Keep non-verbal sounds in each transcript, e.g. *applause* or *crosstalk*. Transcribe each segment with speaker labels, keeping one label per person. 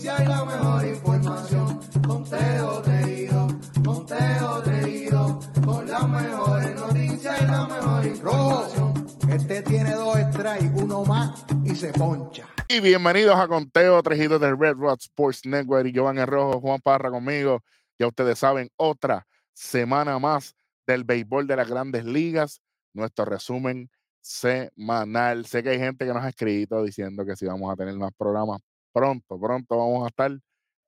Speaker 1: noticias y la mejor información. Conteo reído, conteo reído, con las mejores noticias y la mejor información.
Speaker 2: Este tiene dos strikes, uno más y se poncha.
Speaker 3: Y bienvenidos a Conteo Trejido del Red Rod Sports Network y Giovanni Rojo, Juan Parra conmigo. Ya ustedes saben, otra semana más del béisbol de las grandes ligas. Nuestro resumen semanal. Sé que hay gente que nos ha escrito diciendo que si vamos a tener más programas pronto, pronto vamos a estar,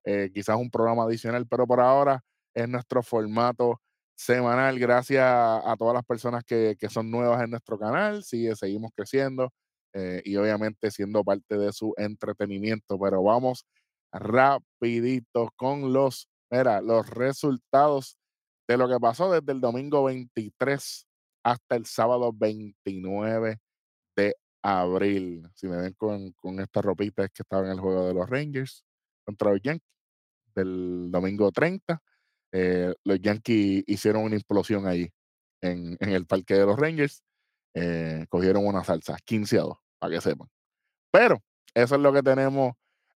Speaker 3: eh, quizás un programa adicional, pero por ahora es nuestro formato semanal. Gracias a todas las personas que, que son nuevas en nuestro canal. Sigue, seguimos creciendo eh, y obviamente siendo parte de su entretenimiento. Pero vamos rapidito con los, mira, los resultados de lo que pasó desde el domingo 23 hasta el sábado 29 de abril. Si me ven con, con esta ropita es que estaba en el juego de los Rangers contra los Yankees del domingo 30. Eh, los Yankees hicieron una implosión ahí en, en el parque de los Rangers. Eh, cogieron una salsa, 15 a 2, para que sepan. Pero eso es lo que tenemos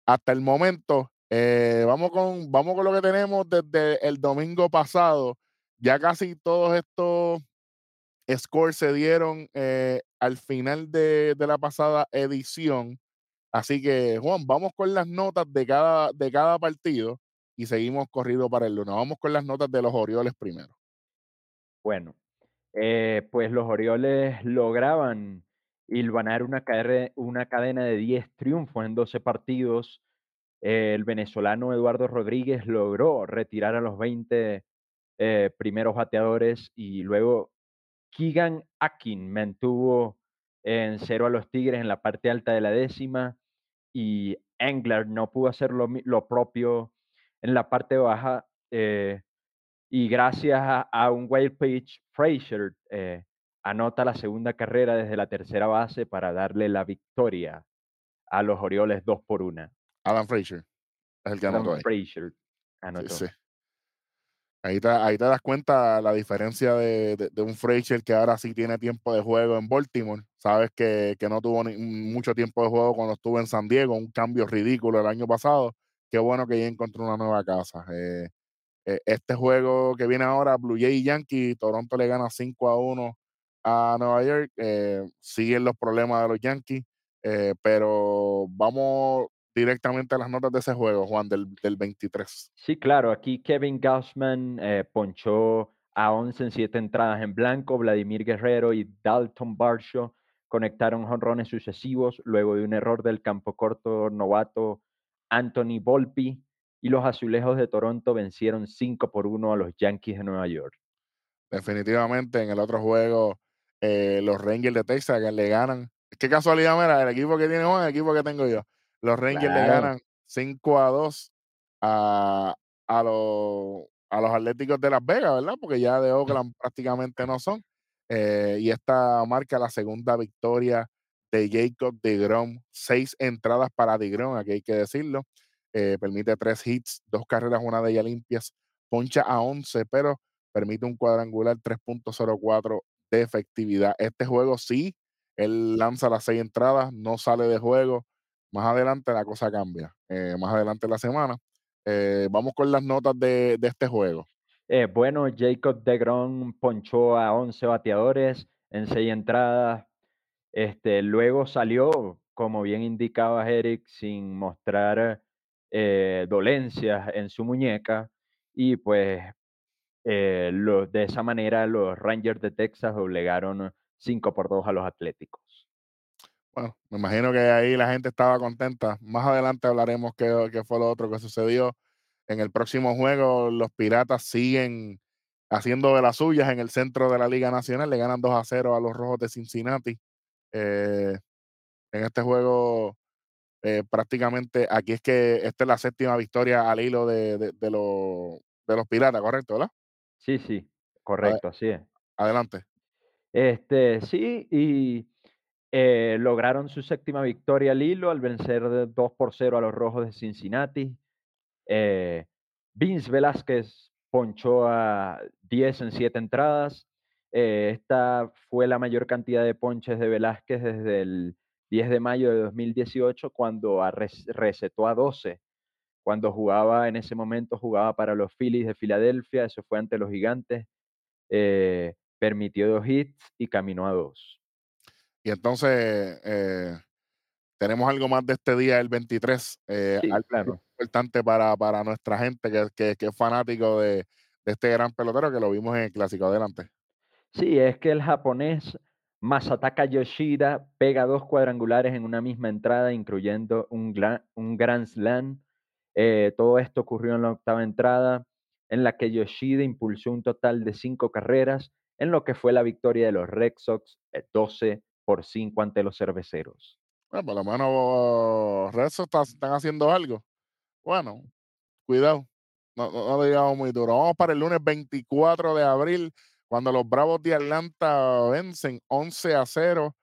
Speaker 3: hasta el momento. Eh, vamos, con, vamos con lo que tenemos desde el domingo pasado. Ya casi todos estos scores se dieron eh, al final de, de, la pasada edición. Así que, Juan, vamos con las notas de cada, de cada partido y seguimos corrido para el lunes. Vamos con las notas de los Orioles primero.
Speaker 4: Bueno, eh, pues los Orioles lograban hilvanar una, una cadena de 10 triunfos en 12 partidos. El venezolano Eduardo Rodríguez logró retirar a los 20 eh, primeros bateadores y luego Keegan Akin mantuvo en cero a los Tigres en la parte alta de la décima y Engler no pudo hacer lo, lo propio en la parte baja eh, y gracias a, a un wild pitch, Frazier eh, anota la segunda carrera desde la tercera base para darle la victoria a los Orioles 2 por 1.
Speaker 3: Alan Frazier es el que anotó
Speaker 4: Alan Frazier anotó.
Speaker 3: Sí, sí. Ahí te, das cuenta la diferencia de, un Frazier que ahora sí tiene tiempo de juego en Baltimore. Sabes que, no tuvo ni, mucho tiempo de juego cuando estuvo en San Diego, un cambio ridículo el año pasado. Qué bueno que ya encontró una nueva casa. Eh, eh, este juego que viene ahora, Blue Jay y Yankee, Toronto le gana 5 a 1 a Nueva York. Eh, siguen los problemas de los Yankees, pero vamos directamente a las notas de ese juego, Juan, del, del 23.
Speaker 4: Sí, claro, aquí Kevin Gausman eh, ponchó a 11 en 7 entradas en blanco, Vladimir Guerrero y Dalton Barshaw conectaron jonrones sucesivos luego de un error del campo corto novato Anthony Volpi y los azulejos de Toronto vencieron 5 por 1 a los Yankees de Nueva York.
Speaker 3: Definitivamente en el otro juego eh, los Rangers de Texas que le ganan. Qué casualidad, mira, el equipo que tiene Juan, el equipo que tengo yo. Los Rangers claro. le ganan 5 a 2 a, a, los, a los Atléticos de Las Vegas, ¿verdad? Porque ya de Oakland prácticamente no son. Eh, y esta marca la segunda victoria de Jacob de Grom. Seis entradas para de Grom, aquí hay que decirlo. Eh, permite tres hits, dos carreras, una de ellas limpias. Poncha a 11, pero permite un cuadrangular 3.04 de efectividad. Este juego sí, él lanza las seis entradas, no sale de juego más adelante la cosa cambia, eh, más adelante la semana. Eh, vamos con las notas de, de este juego.
Speaker 4: Eh, bueno, Jacob DeGrom ponchó a 11 bateadores en 6 entradas. Este, luego salió, como bien indicaba Eric, sin mostrar dolencias en su muñeca. Y pues de esa manera los Rangers de Texas doblegaron 5 por 2 a los Atléticos.
Speaker 3: Bueno, me imagino que ahí la gente estaba contenta. Más adelante hablaremos qué, qué, fue lo otro que sucedió. En el próximo juego, los Piratas siguen haciendo de las suyas en el centro de la Liga Nacional. Le ganan 2 a 0 a los Rojos de Cincinnati. Eh, en este juego, eh, prácticamente, aquí es que esta es la séptima victoria al hilo de, de, de, lo, de los Piratas, ¿correcto? ¿verdad?
Speaker 4: Sí, sí, correcto, así es.
Speaker 3: Adelante.
Speaker 4: Este, sí, y eh, lograron su séptima victoria al hilo al vencer 2 por 0 a los Rojos de Cincinnati. Eh, Vince Velázquez ponchó a 10 en 7 entradas. Eh, esta fue la mayor cantidad de ponches de Velázquez desde el 10 de mayo de 2018, cuando res recetó a 12 cuando jugaba en ese momento, jugaba para los Phillies de Filadelfia, eso fue ante los Gigantes, permitió dos hits y caminó a dos.
Speaker 3: Y entonces, eh, tenemos algo más de este día, el 23, eh,
Speaker 4: Sí,
Speaker 3: algo
Speaker 4: claro.
Speaker 3: importante para, para nuestra gente que, que, que es fanático de, de este gran pelotero que lo vimos en el clásico. Adelante.
Speaker 4: Sí, es que el japonés Masataka Yoshida pega dos cuadrangulares en una misma entrada, incluyendo un, gla- un Grand Slam. Eh, todo esto ocurrió en la octava entrada, en la que Yoshida impulsó un total de cinco carreras, en lo que fue la victoria de los Red Sox eh, 12 por 5 ante los cerveceros.
Speaker 3: Bueno, por lo menos está- están haciendo algo. Bueno, cuidado. No, no, no lo digamos muy duro. Vamos para el lunes 24 de abril, cuando los Bravos de Atlanta vencen 11 a 0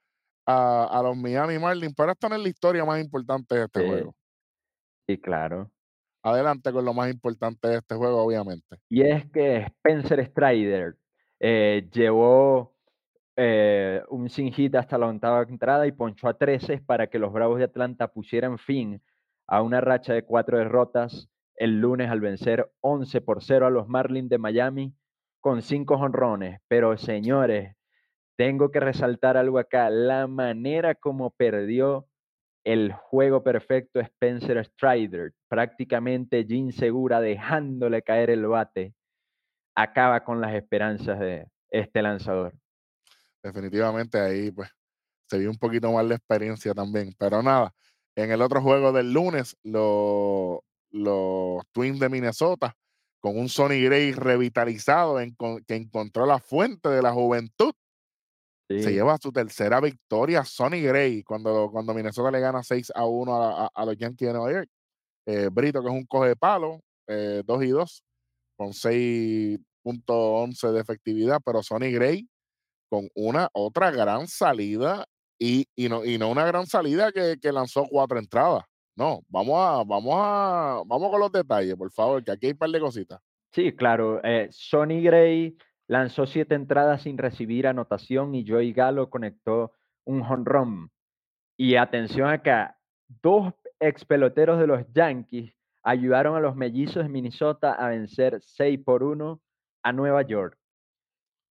Speaker 3: a, a los Miami Marlins. Pero esta no es la historia más importante de este
Speaker 4: Sí.
Speaker 3: juego.
Speaker 4: Sí, claro.
Speaker 3: Adelante con lo más importante de este juego, obviamente.
Speaker 4: Y es que Spencer Strider eh, llevó eh, un sin hit hasta la octava entrada y ponchó a 13 para que los Bravos de Atlanta pusieran fin a una racha de cuatro derrotas el lunes al vencer 11 por 0 a los Marlins de Miami con cinco jonrones. Pero señores, tengo que resaltar algo acá, la manera como perdió el juego perfecto Spencer Strider, prácticamente Jim Segura dejándole caer el bate, acaba con las esperanzas de este lanzador.
Speaker 3: Definitivamente ahí pues se vio un poquito más la experiencia también. Pero nada, en el otro juego del lunes, lo- los Twins de Minnesota, con un Sonny Gray revitalizado, encon- que encontró la fuente de la juventud, se lleva su tercera victoria Sonny Gray cuando, cuando Minnesota le gana 6 a 1 a, a- a los Yankees de Nueva York. Eh, Brito, que es un coge de palo, eh, 2 y 2, con 6.11 de efectividad, pero Sonny Gray con una otra gran salida y, y no, y no una gran salida que, lanzó cuatro entradas. No, vamos a, vamos a, vamos con los detalles, por favor, que aquí hay un par de cositas.
Speaker 4: sí, claro. eh, Sonny Gray lanzó siete entradas sin recibir anotación y Joey Gallo conectó un jonrón. Y atención acá, dos ex peloteros de los Yankees ayudaron a los mellizos de Minnesota a vencer 6 por 1 a Nueva York.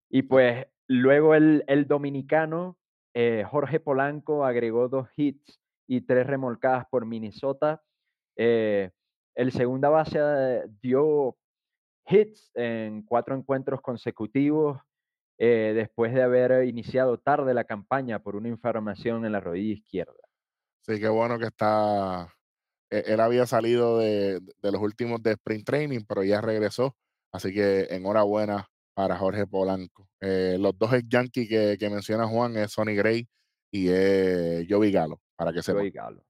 Speaker 4: Y pues luego el, dominicano eh, Jorge Polanco agregó dos hits y tres remolcadas por Minnesota. Eh, el segunda base eh, dio hits en cuatro encuentros consecutivos después de haber iniciado tarde la campaña por una inflamación en la rodilla izquierda.
Speaker 3: Sí, qué bueno que está. e- Él había salido de, de los últimos de Sprint Training, pero ya regresó. Así que enhorabuena para Jorge Polanco. Eh, los dos ex Yankee que, que menciona Juan es Sonny Gray y es Joey Galo, para que sepan.
Speaker 4: Joey.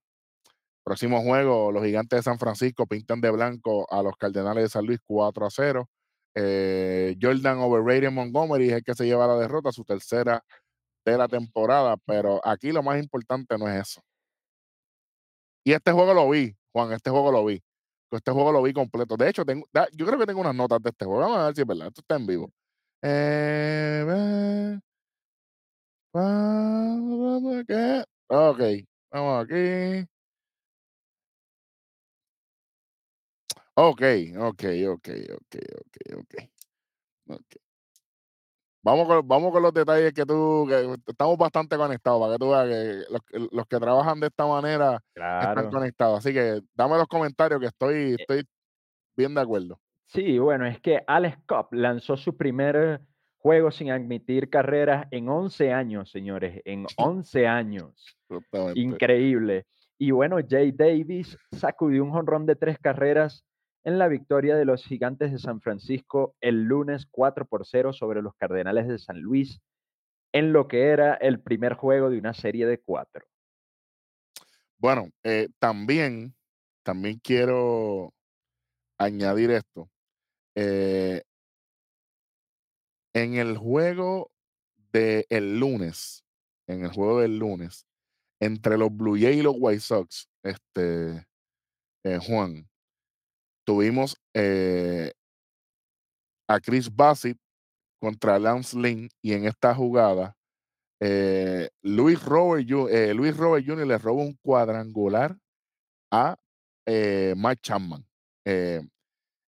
Speaker 3: Próximo juego, los gigantes de San Francisco pintan de blanco a los Cardenales de San Luis 4 a 0. Eh, Jordan Overrated Montgomery es el que se lleva la derrota, su tercera de la temporada, pero aquí lo más importante no es eso. Y este juego lo vi, Juan, este juego lo vi. Este juego lo vi completo. De hecho, tengo, yo creo que tengo unas notas de este juego. Vamos a ver si es verdad. Esto está en vivo. Eh. Ok, vamos aquí. Ok, ok, ok, ok, ok, ok. ok. Vamos con, vamos con los detalles que tú, que estamos bastante conectados, para que tú veas que los, que- los que trabajan de esta manera están conectados. Así que dame los comentarios que estoy, estoy bien de acuerdo.
Speaker 4: Sí, bueno, es que Alex Cobb lanzó su primer juego sin admitir carreras en 11 años, señores, en *laughs* 11 años. Increíble. Y bueno, Jay Davis *laughs* sacudió un jonrón de tres carreras en la victoria de los Gigantes de San Francisco el lunes 4 por 0 sobre los Cardenales de San Luis, en lo que era el primer juego de una serie de cuatro.
Speaker 3: Bueno, eh, también, también quiero añadir esto. Eh, en el juego del lunes, en el juego del lunes, entre los Blue Jays y los White Sox, este, eh, Juan, tuvimos eh, a Chris Bassett contra Lance Lynn y en esta jugada, eh, Luis, Robert, eh, Luis Robert Jr. le roba un cuadrangular a eh, Mike Chapman. Eh,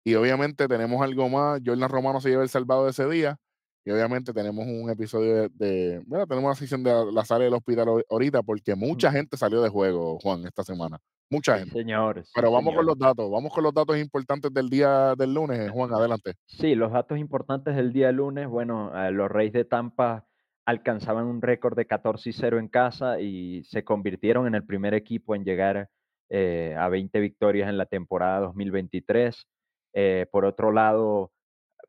Speaker 3: y obviamente tenemos algo más. Jordan Romano se lleva el salvado de ese día. Y obviamente tenemos un episodio de, de- bueno, tenemos una sesión de la sala del hospital ahor- ahorita porque mucha gente salió de juego, Juan, esta semana. Mucha
Speaker 4: Sí,
Speaker 3: gente.
Speaker 4: señor. sí,
Speaker 3: Pero vamos con los datos, vamos con los datos importantes del día del lunes, Juan, adelante.
Speaker 4: Sí, los datos importantes del día lunes, bueno, eh, los Reyes de Tampa alcanzaban un récord de 14 y 0 en casa y se convirtieron en el primer equipo en llegar eh, a 20 victorias en la temporada 2023. Eh, por otro lado,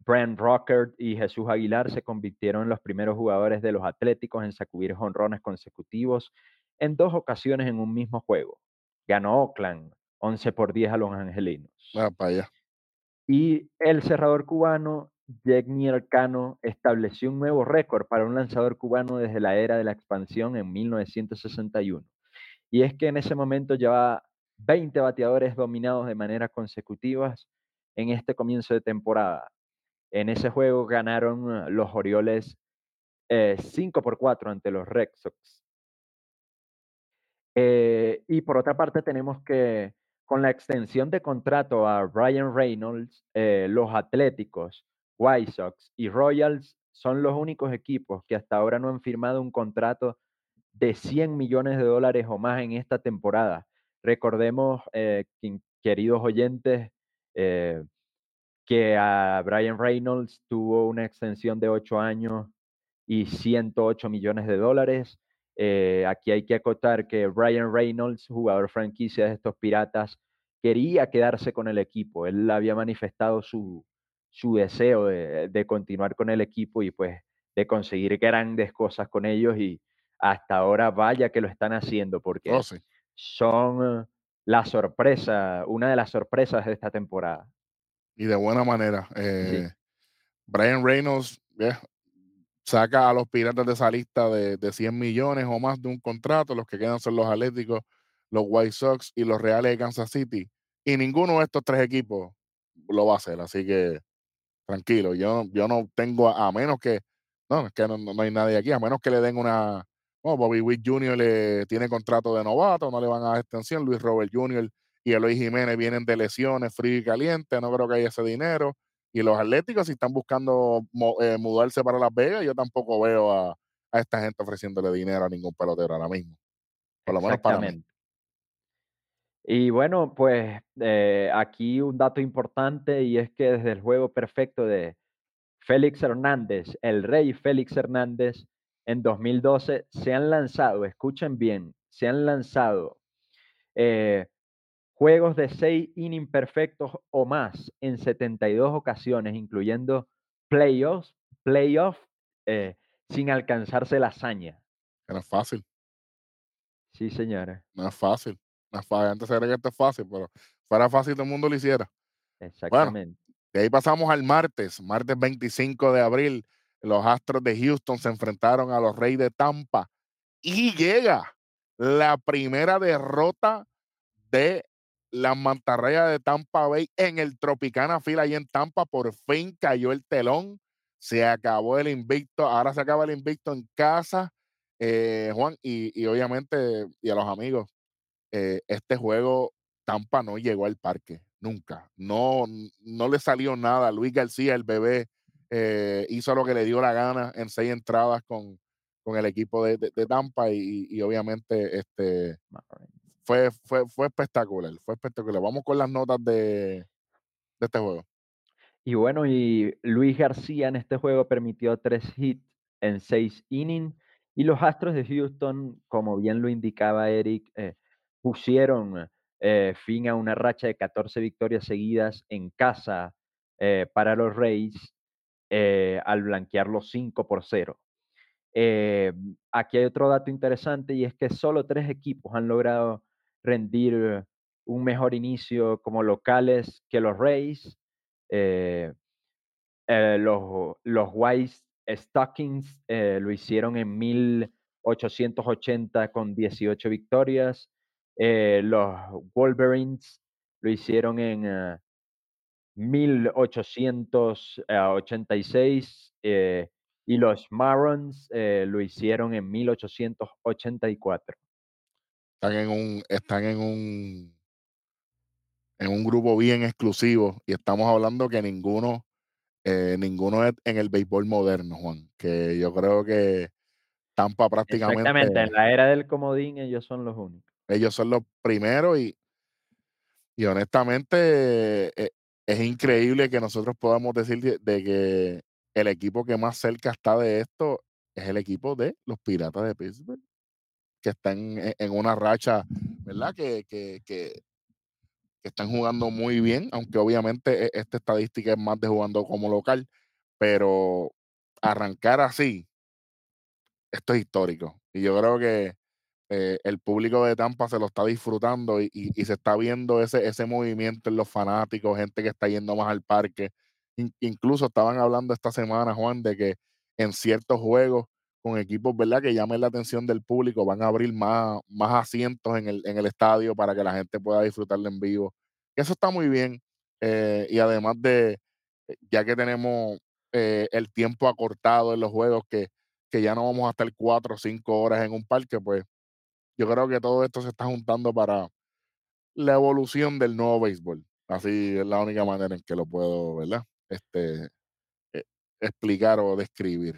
Speaker 4: Brent Rocker y Jesús Aguilar se convirtieron en los primeros jugadores de los Atléticos en sacudir jonrones consecutivos en dos ocasiones en un mismo juego. Ganó Oakland 11 por 10 a los Angelinos.
Speaker 3: Ah, para allá.
Speaker 4: Y el cerrador cubano, Yegnier Cano, estableció un nuevo récord para un lanzador cubano desde la era de la expansión en 1961. Y es que en ese momento llevaba 20 bateadores dominados de manera consecutivas en este comienzo de temporada. En ese juego ganaron eh, los Orioles 5 por 4 ante los Red Sox. Eh, y por otra parte tenemos que con la extensión de contrato a Ryan Reynolds, eh, los Atléticos, White Sox y Royals son los únicos equipos que hasta ahora no han firmado un contrato de 100 millones de dólares o más en esta temporada. Recordemos, eh, queridos oyentes, eh, que a Brian Reynolds tuvo una extensión de 8 años y 108 millones de dólares. Eh, aquí hay que acotar que Brian Reynolds, jugador franquicia de estos Piratas, quería quedarse con el equipo. Él había manifestado su, su deseo de, de continuar con el equipo y pues de conseguir grandes cosas con ellos y hasta ahora vaya que lo están haciendo porque
Speaker 3: Oh, sí.
Speaker 4: son eh, la sorpresa, una de las sorpresas de esta temporada.
Speaker 3: Y de buena manera.
Speaker 4: Sí,
Speaker 3: Eh, Brian Reynolds saca a los piratas de esa lista de, de 100 millones o más de un contrato. Los que quedan son los Atléticos, los White Sox y los Reales de Kansas City. Y ninguno de estos tres equipos lo va a hacer. Así que tranquilo, yo, yo no tengo, a, a menos que, no, es que no, no hay nadie aquí, a menos que le den una, bueno, Bobby Witt Jr. le tiene contrato de novato, no le van a dar extensión, Luis Robert Jr. y Eloy Jiménez vienen de lesiones, frío y caliente, no creo que haya ese dinero. Y los Atléticos, si están buscando eh, mudarse para Las Vegas, yo tampoco veo a, esta gente ofreciéndole dinero a ningún pelotero ahora mismo, por lo menos para mí.
Speaker 4: Y bueno, pues eh, aquí un dato importante y es que desde el juego perfecto de Félix Hernández, el rey Félix Hernández, en 2012 se han lanzado, escuchen bien, se han lanzado eh, juegos de 6 innings perfectos o más en 72 ocasiones, incluyendo playoffs, playoff, eh, sin alcanzarse la hazaña.
Speaker 3: Es fácil,
Speaker 4: Sí, señora,
Speaker 3: no es fácil. No es fácil. Antes cree que esto es fácil, pero fuera fácil todo el mundo lo hiciera. Bueno,
Speaker 4: exactamente.
Speaker 3: De ahí pasamos al martes, martes 25 de abril. Los Astros de Houston se enfrentaron a los Reyes de Tampa y llega la primera derrota de las mantarrayas de Tampa Bay en el Tropicana Field ahí en Tampa. Por fin cayó el telón, se acabó el invicto, ahora se acaba el invicto en casa, eh, Juan, y, y obviamente, y a los amigos, eh, este juego Tampa no llegó al parque, nunca. No, no le salió nada. Luis García, el bebé, eh, hizo lo que le dio la gana en seis entradas con, con el equipo de, de- de Tampa y, y obviamente este, fue, fue, fue espectacular, fue espectacular. Vamos con las notas de, este juego.
Speaker 4: Y bueno, y Luis García en este juego permitió tres hits en seis innings. Y los Astros de Houston, como bien lo indicaba Eric, eh, pusieron eh, fin a una racha de 14 victorias seguidas en casa eh, para los Rays eh, al blanquear los 5 por 0. Eh, aquí hay otro dato interesante y es que solo tres equipos han logrado rendir un mejor inicio como locales que los Rays. Eh, eh, los, los White Stockings eh, lo hicieron en 1880 con 18 victorias. Eh, los Wolverines lo hicieron en eh, 1886 eh, y los Marrons eh, lo hicieron en 1884.
Speaker 3: Están en un, están en un, en un grupo bien exclusivo y estamos hablando que ninguno, eh, ninguno es en el béisbol moderno, Juan, que yo creo que Tampa prácticamente,
Speaker 4: Exactamente, en la era del comodín ellos son los únicos.
Speaker 3: ellos son los primeros y, y honestamente eh, es increíble que nosotros podamos decir de, de que el equipo que más cerca está de esto es el equipo de los Piratas de Pittsburgh, que están en, en una racha, ¿verdad? Que, que, que, están jugando muy bien, aunque obviamente e- esta estadística es más de jugando como local, pero arrancar así, esto es histórico. Y yo creo que eh, el público de Tampa se lo está disfrutando y, y- se está viendo ese, ese movimiento en los fanáticos, gente que está yendo más al parque. In- incluso estaban hablando esta semana, Juan, de que en ciertos juegos con equipos, ¿verdad? Que llamen la atención del público, van a abrir más, más asientos en el, en el estadio para que la gente pueda disfrutarlo en vivo. Eso está muy bien. eh, y además de, eh, ya que tenemos eh, el tiempo acortado en los juegos, que, que ya no vamos a estar cuatro o cinco horas en un parque, pues yo creo que todo esto se está juntando para la evolución del nuevo béisbol. Así es la única manera en que lo puedo, ¿verdad? Este, explicar o describir.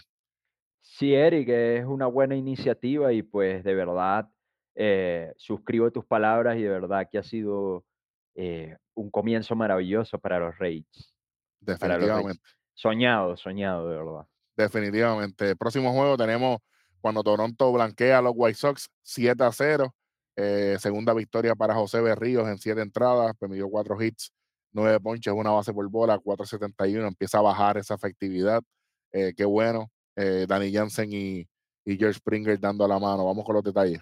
Speaker 4: Sí, Eric, es una buena iniciativa y pues de verdad eh, suscribo tus palabras y de verdad que ha sido eh, un comienzo maravilloso para los Reyes, para los.
Speaker 3: Definitivamente.
Speaker 4: Soñado, soñado, de verdad.
Speaker 3: Definitivamente. El próximo juego tenemos cuando Toronto blanquea a los White Sox 7 a 0. eh, segunda victoria para José Berríos en siete entradas, permitió cuatro hits, nueve ponches, una base por bola, 4.71. Empieza a bajar esa efectividad. Eh, qué bueno. Eh, Danny Jansen y, y George Springer dando la mano. Vamos con los detalles.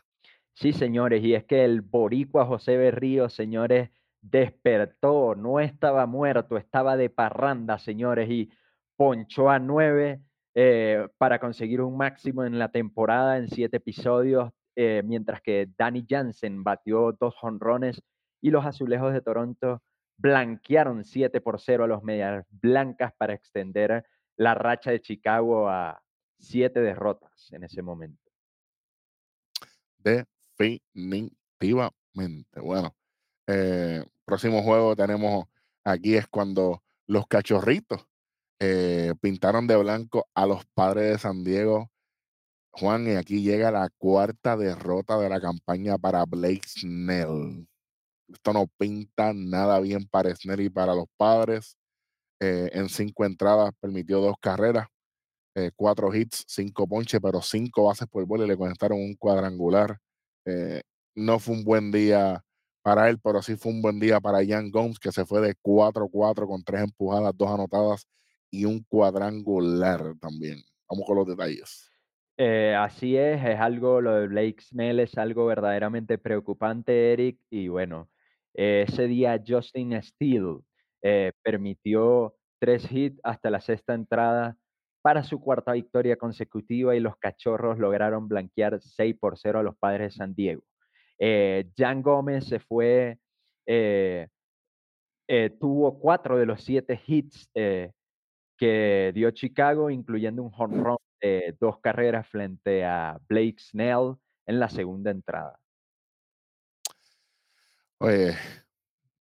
Speaker 4: Sí, señores, y es que el boricua José Berríos, señores, despertó, no estaba muerto, estaba de parranda, señores, y ponchó a nueve eh, para conseguir un máximo en la temporada en siete episodios, eh, mientras que Danny Jansen batió dos jonrones y los azulejos de Toronto blanquearon 7 por 0 a los medias blancas para extender la racha de Chicago a siete derrotas en ese momento.
Speaker 3: Definitivamente. Bueno, eh, próximo juego tenemos aquí es cuando los cachorritos eh, pintaron de blanco a los padres de San Diego. Juan, y aquí llega la cuarta derrota de la campaña para Blake Snell. Esto no pinta nada bien para Snell y para los padres. Eh, en cinco entradas permitió dos carreras, eh, cuatro hits, cinco ponches, pero cinco bases por bola y le conectaron un cuadrangular. Eh, no fue un buen día para él, pero sí fue un buen día para Jan Gomes, que se fue de 4-4 con tres empujadas, dos anotadas y un cuadrangular también. Vamos con los detalles.
Speaker 4: Así es, es algo, lo de Blake Snell es algo verdaderamente preocupante, Eric, y bueno, ese día Justin Steele eh, permitió tres hits hasta la sexta entrada para su cuarta victoria consecutiva y los cachorros lograron blanquear 6 por 0 a los padres de San Diego. Eh, Jan Gómez se fue, eh, eh, tuvo cuatro de los siete hits que dio Chicago, incluyendo un home run de dos carreras frente a Blake Snell en la segunda entrada.
Speaker 3: Oye,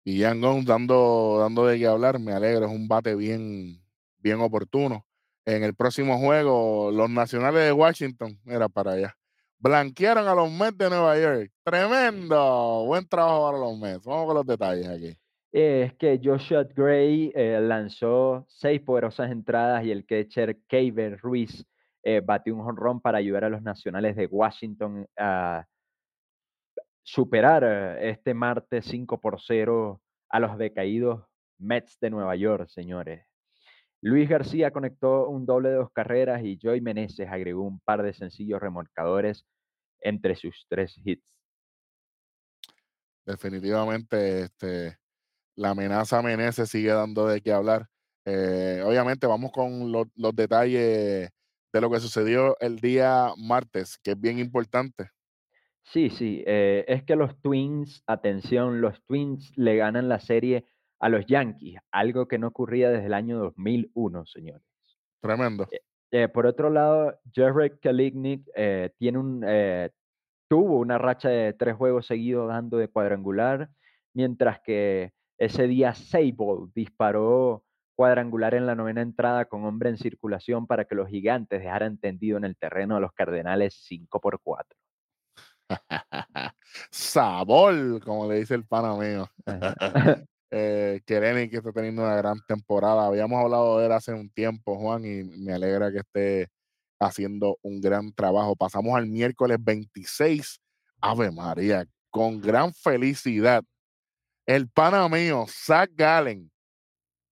Speaker 3: y Jan Gomes dando, dando de qué hablar, me alegro, es un bate bien, bien oportuno. En el próximo juego, los nacionales de Washington, era para allá, blanquearon a los Mets de Nueva York. Tremendo, buen trabajo para los Mets. Vamos con los detalles aquí.
Speaker 4: Es que Joshua Gray eh, lanzó seis poderosas entradas y el catcher Kevin Ruiz eh, batió un jonrón para ayudar a los nacionales de Washington a superar eh, este martes 5 por 0 a los decaídos Mets de Nueva York, señores. Luis García conectó un doble de dos carreras y Joey Meneses agregó un par de sencillos remolcadores entre sus tres hits.
Speaker 3: Definitivamente, este, la amenaza Meneses sigue dando de qué hablar. Eh, obviamente, vamos con lo- los detalles de lo que sucedió el día martes, que es bien importante.
Speaker 4: Sí, sí, eh, es que los Twins, atención, los Twins le ganan la serie a los Yankees, algo que no ocurría desde el año 2001, señores.
Speaker 3: Tremendo.
Speaker 4: Eh, por otro lado, Jared Kalignick eh, tiene un, eh, tuvo una racha de tres juegos seguidos dando de cuadrangular, mientras que ese día Sable disparó cuadrangular en la novena entrada con hombre en circulación para que los gigantes dejaran tendido en el terreno a los Cardenales 5 por 4. *laughs*
Speaker 3: Sabor, como le dice el pana mío. *laughs* *laughs* Eh, que está teniendo una gran temporada. Habíamos hablado de él hace un tiempo, Juan, y me alegra que esté haciendo un gran trabajo. Pasamos al miércoles 26. Ave María, con gran felicidad. El pana mío, Zach Gallen,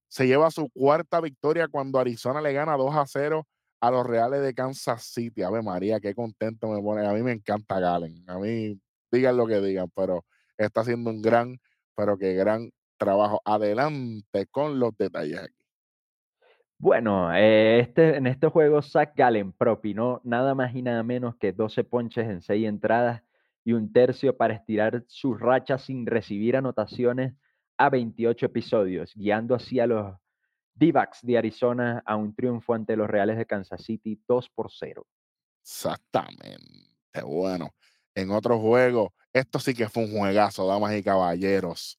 Speaker 3: se lleva su cuarta victoria cuando Arizona le gana 2 a 0 a los Reales de Kansas City. Ave María, qué contento me pone. A mí me encanta Gallen. A mí, digan lo que digan, pero está haciendo un gran, pero que gran trabajo. Adelante con los detalles aquí.
Speaker 4: Bueno, eh, este, en este juego Zach Gallen propinó nada más y nada menos que 12 ponches en 6 entradas y un tercio para estirar su racha sin recibir anotaciones a 28 episodios, guiando así a los D-backs de Arizona a un triunfo ante los Reales de Kansas City 2 por 0.
Speaker 3: Exactamente. Bueno, en otro juego, esto sí que fue un juegazo, damas y caballeros.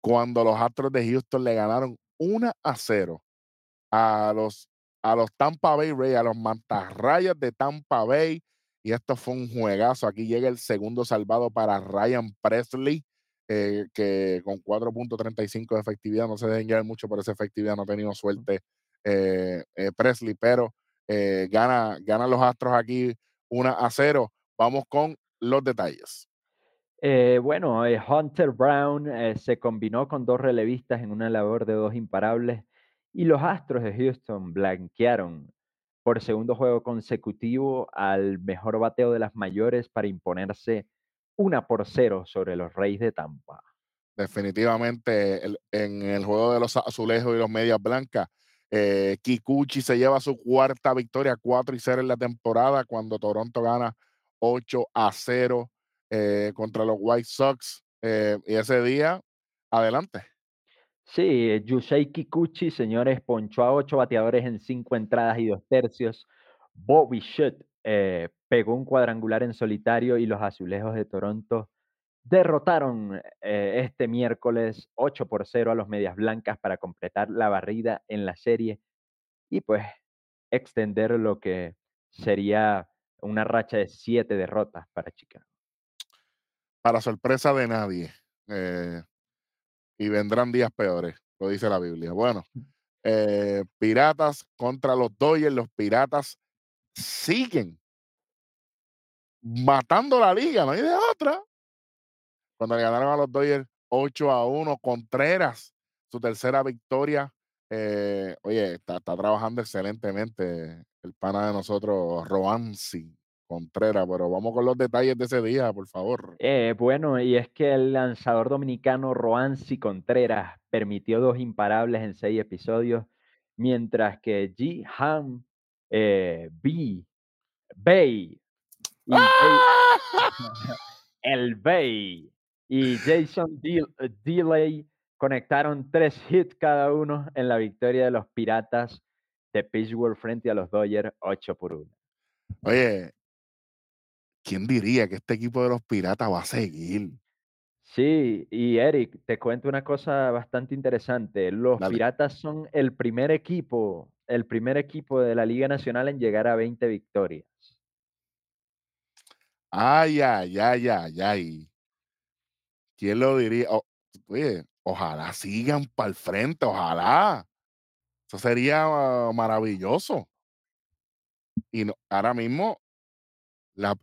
Speaker 3: Cuando los Astros de Houston le ganaron 1 a 0 a los, a los Tampa Bay Rays, a los Mantarrayas de Tampa Bay. Y esto fue un juegazo. Aquí llega el segundo salvado para Ryan Presley, eh, que con 4.35 de efectividad, no se deben llevar mucho por esa efectividad, no ha tenido suerte eh, eh, Presley, pero gana, ganan los Astros aquí 1 a 0. Vamos con los detalles.
Speaker 4: Eh, bueno, eh, Hunter Brown eh, se combinó con dos relevistas en una labor de dos imparables y los Astros de Houston blanquearon por segundo juego consecutivo al mejor bateo de las mayores para imponerse una por cero sobre los Reyes de Tampa.
Speaker 3: Definitivamente el- en el juego de los azulejos y los medias blancas, eh, Kikuchi se lleva su cuarta victoria, 4 y 0 en la temporada, cuando Toronto gana 8 a 0 eh, contra los White Sox. eh, y ese día, adelante.
Speaker 4: Sí, Yusei Kikuchi, señores, ponchó a ocho bateadores en cinco entradas y dos tercios. Bobby Schutt eh, pegó un cuadrangular en solitario y los azulejos de Toronto derrotaron eh, este miércoles 8 por 0 a los Medias Blancas para completar la barrida en la serie y pues extender lo que sería una racha de siete derrotas para Chicago.
Speaker 3: Para sorpresa de nadie. eh, y vendrán días peores, lo dice la Biblia. Bueno, eh, Piratas contra los Dodgers, los Piratas siguen matando la liga, no hay de otra. Cuando le ganaron a los Dodgers 8 a 1, Contreras, su tercera victoria. eh, oye, está, trabajando excelentemente el pana de nosotros, Roansi Contreras, pero vamos con los detalles de ese día, por favor.
Speaker 4: Eh, bueno, y es que el lanzador dominicano Roansi Contreras permitió dos imparables en seis episodios, mientras que G. Ham eh, B. Bay y Jay- *laughs* *laughs* el Bay y Jason Dil- eh, Delay conectaron tres hits cada uno en la victoria de los Piratas de Pittsburgh frente a los Dodgers 8 por 1.
Speaker 3: Oye, ¿quién diría que este equipo de los Piratas va a seguir?
Speaker 4: Sí, y Eric, te cuento una cosa bastante interesante. Los
Speaker 3: Dale.
Speaker 4: Piratas son el primer equipo, el primer equipo de la Liga Nacional en llegar a 20 victorias.
Speaker 3: Ay, ay, ay, ay, ay. ¿Quién lo diría? Oye, ojalá sigan para el frente, ojalá. Eso sería ah, maravilloso. Y no- ahora mismo,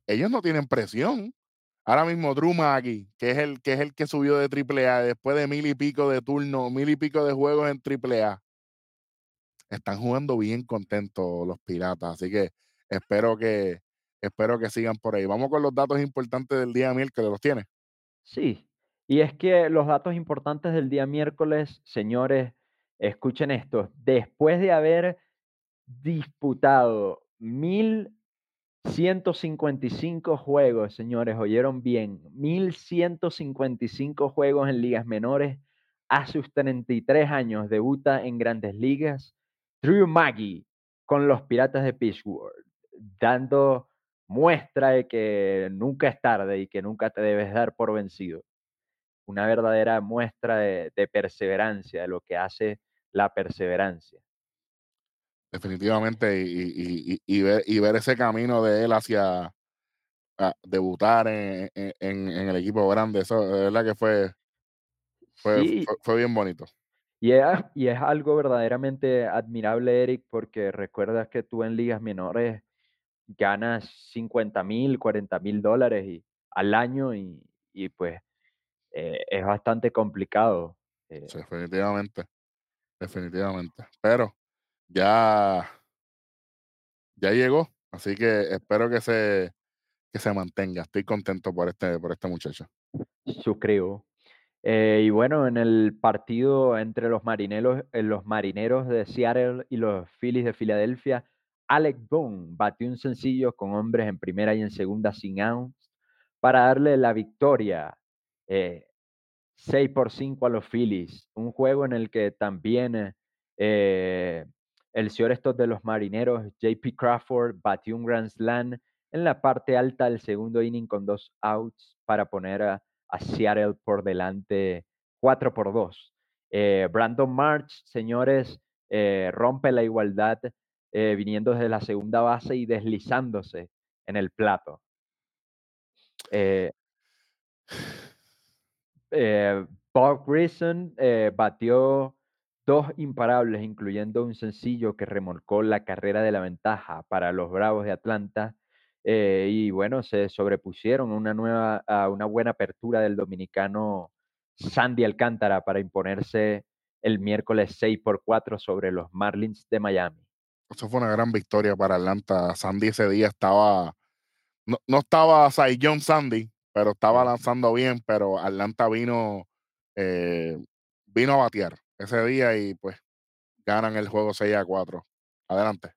Speaker 3: ellos no tienen presión. Ahora mismo Drew que es el que es el que subió de triple A después de mil y pico de turno, mil y pico de juegos en triple A. Están jugando bien contentos los piratas. Así que espero que, espero que sigan por ahí. Vamos con los datos importantes del día miércoles, ¿los tiene?
Speaker 4: Sí, y es que los datos importantes del día miércoles, señores, escuchen esto, después de haber disputado 1155 juegos, señores, oyeron bien, 1155 juegos en ligas menores, a sus 33 años debuta en grandes ligas, Drew Maggi con los Piratas de Pittsburgh, dando muestra de que nunca es tarde y que nunca te debes dar por vencido. una verdadera muestra de, de perseverancia, de lo que hace la perseverancia.
Speaker 3: Definitivamente, y, y- y- y ver, y ver ese camino de él hacia debutar en, en- en- en el equipo grande, eso de verdad que fue, fue,
Speaker 4: Sí,
Speaker 3: fue, fue bien bonito.
Speaker 4: Y es, y es algo verdaderamente admirable, Eric, porque recuerdas que tú en ligas menores ganas 50 mil, 40 mil dólares y- al año y, y pues eh, es bastante complicado. eh,
Speaker 3: Sí, definitivamente, definitivamente. Pero ya, ya llegó, así que espero que se, que se mantenga. Estoy contento por este, por este muchacho.
Speaker 4: suscribo. Eh, y bueno, en el partido entre los marineros, eh, los marineros de Seattle y los Phillies de Filadelfia, Alec Boone batió un sencillo con hombres en primera y en segunda sin outs para darle la victoria eh, 6 por 5 a los Phillies. Un juego en el que también eh, el señor estos de los marineros, JP Crawford, batió un Grand Slam en la parte alta del segundo inning con dos outs para poner a, a Seattle por delante 4 por 2. Eh, Brandon March, señores, eh, rompe la igualdad eh, viniendo desde la segunda base y deslizándose en el plato. Bob Grissom eh, batió dos imparables, incluyendo un sencillo que remolcó la carrera de la ventaja para los Bravos de Atlanta. Eh, y bueno, se sobrepusieron una, nueva, a una buena apertura del dominicano Sandy Alcántara para imponerse el miércoles 6 por 4 sobre los Marlins de Miami.
Speaker 3: Eso fue una gran victoria para Atlanta. Sandy ese día estaba, no, no estaba Cy John Sandy, pero estaba lanzando bien, pero Atlanta vino, eh, vino a batear ese día y pues ganan el juego 6 a 4. Adelante.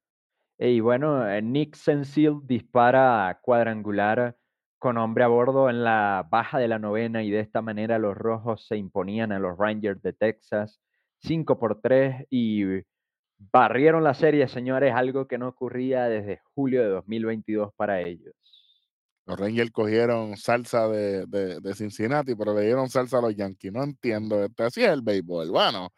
Speaker 4: Y bueno, eh, Nick Sensil dispara cuadrangular con hombre a bordo en la baja de la novena y de esta manera los rojos se imponían a los Rangers de Texas 5 por 3 y barrieron la serie, señores, algo que no ocurría desde julio de 2022 para ellos.
Speaker 3: Los Rangers cogieron salsa de, de- Cincinnati, pero le dieron salsa a los Yankees. No entiendo. Este, así es el béisbol. Bueno,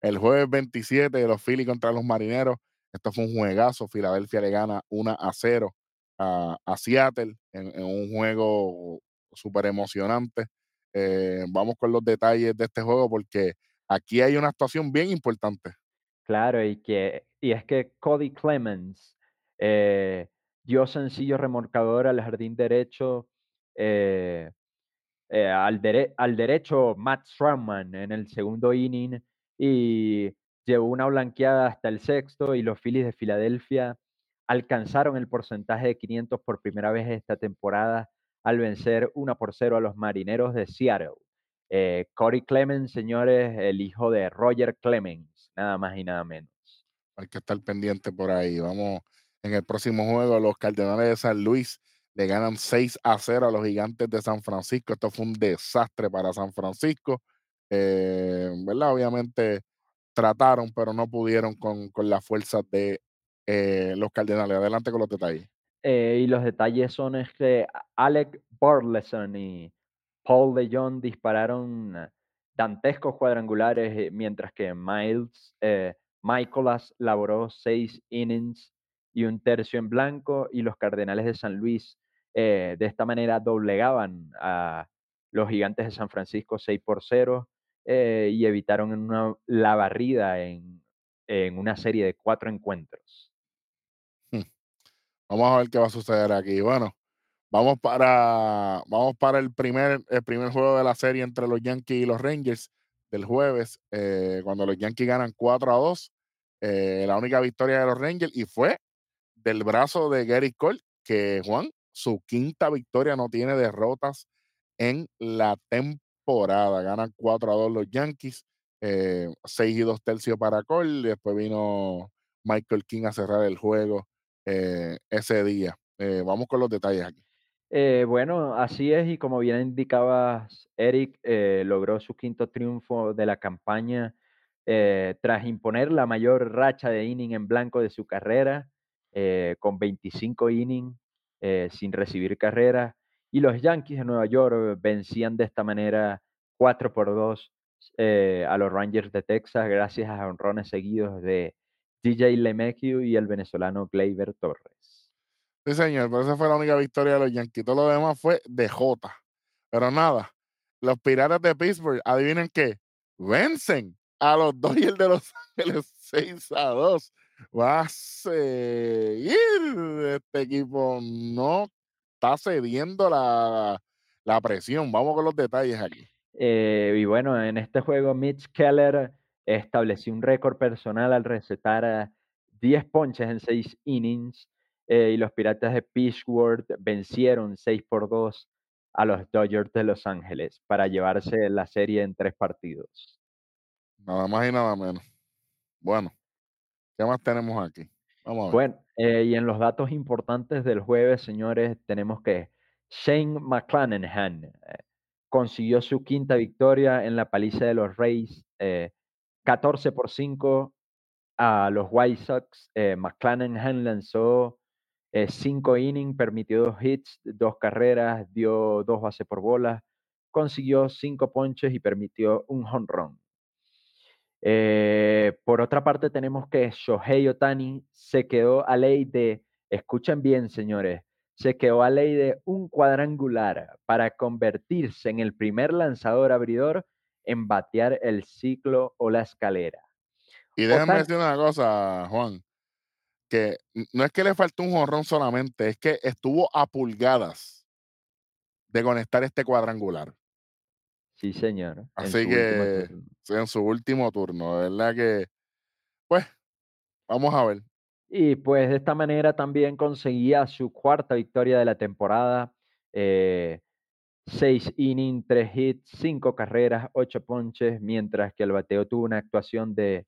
Speaker 3: el jueves 27 de los Phillies contra los Marineros. Esto fue un juegazo. Filadelfia le gana 1 a 0 a, Seattle en, en un juego súper emocionante. Eh, vamos con los detalles de este juego porque aquí hay una actuación bien importante.
Speaker 4: Claro, y, que, y es que Cody Clemens eh, dio sencillo remolcador al jardín derecho, eh, al, dere- al derecho Matt Strawman en el segundo inning y llevó una blanqueada hasta el sexto y los Phillies de Filadelfia alcanzaron el porcentaje de 500 por primera vez esta temporada al vencer 1 por 0 a los Marineros de Seattle. Eh, Cody Clemens, señores, el hijo de Roger Clemens, nada más y nada menos.
Speaker 3: Hay que estar pendiente por ahí. Vamos en el próximo juego. Los Cardenales de San Luis le ganan 6 a 0 a los Gigantes de San Francisco. Esto fue un desastre para San Francisco. Eh, ¿Verdad? Obviamente trataron, pero no pudieron con, con las fuerzas de eh, los Cardenales. Adelante con los detalles.
Speaker 4: Eh, y los detalles son es que Alec Burleson y Paul DeJong dispararon dantescos cuadrangulares, eh, mientras que Miles, eh, Michaelas laboró seis innings y un tercio en blanco, y los Cardenales de San Luis eh, de esta manera doblegaban a los Gigantes de San Francisco 6 por 0 eh, y evitaron la barrida en, en una serie de cuatro encuentros.
Speaker 3: Vamos a ver qué va a suceder aquí. Bueno, vamos para, vamos para el, primer, el primer juego de la serie entre los Yankees y los Rangers del jueves, eh, cuando los Yankees ganan 4 a 2. eh, la única victoria de los Rangers y fue del brazo de Gary Cole, que Juan, su quinta victoria no tiene derrotas en la temporada. Ganan 4 a 2 los Yankees, eh, 6 y 2 tercios para Cole. Después vino Michael King a cerrar el juego eh, ese día. Eh, vamos con los detalles aquí.
Speaker 4: Eh, bueno, así es, y como bien indicabas, Eric logró su quinto triunfo de la campaña tras imponer la mayor racha de inning en blanco de su carrera, con 25 innings sin recibir carrera, y los Yankees de Nueva York vencían de esta manera 4 por 2 eh, a los Rangers de Texas gracias a honrones seguidos de DJ LeMahieu y el venezolano Gleyber Torres.
Speaker 3: Sí, señor, pero esa fue la única victoria de los Yankees. Todo lo demás fue de Jota. Pero nada, los Piratas de Pittsburgh, adivinen qué, vencen a los Dodgers de Los *laughs* Ángeles 6 a 2. Va a seguir este equipo, no está cediendo la, la presión. Vamos con los detalles aquí.
Speaker 4: Eh, y bueno, en este juego Mitch Keller estableció un récord personal al recetar a 10 ponches en 6 innings eh, y los Piratas de Pittsburgh vencieron 6 por 2 a los Dodgers de Los Ángeles para llevarse la serie en tres partidos.
Speaker 3: Nada más y nada menos. Bueno, ¿qué más tenemos aquí?
Speaker 4: Bueno, eh, y en los datos importantes del jueves, señores, tenemos que Shane McClanahan eh, consiguió su quinta victoria en la paliza de los Rays, eh, 14 por 5 a los White Sox. Eh, McClanahan lanzó eh, cinco innings, permitió dos hits, dos carreras, dio dos bases por bola, consiguió cinco ponches y permitió un home run. Eh, por otra parte, tenemos que Shohei Otani se quedó a ley de, escuchen bien, señores, se quedó a ley de un cuadrangular para convertirse en el primer lanzador abridor en batear el ciclo o la escalera.
Speaker 3: Y déjame
Speaker 4: Otani-
Speaker 3: decir una cosa, Juan, que no es que le faltó un jonrón solamente, es que estuvo a pulgadas de conectar este cuadrangular.
Speaker 4: Sí, señor.
Speaker 3: Así que en su último turno, de verdad que, pues, vamos a ver.
Speaker 4: Y pues de esta manera también conseguía su cuarta victoria de la temporada. eh, seis innings, tres hits, cinco carreras, ocho ponches, mientras que el bateo tuvo una actuación de,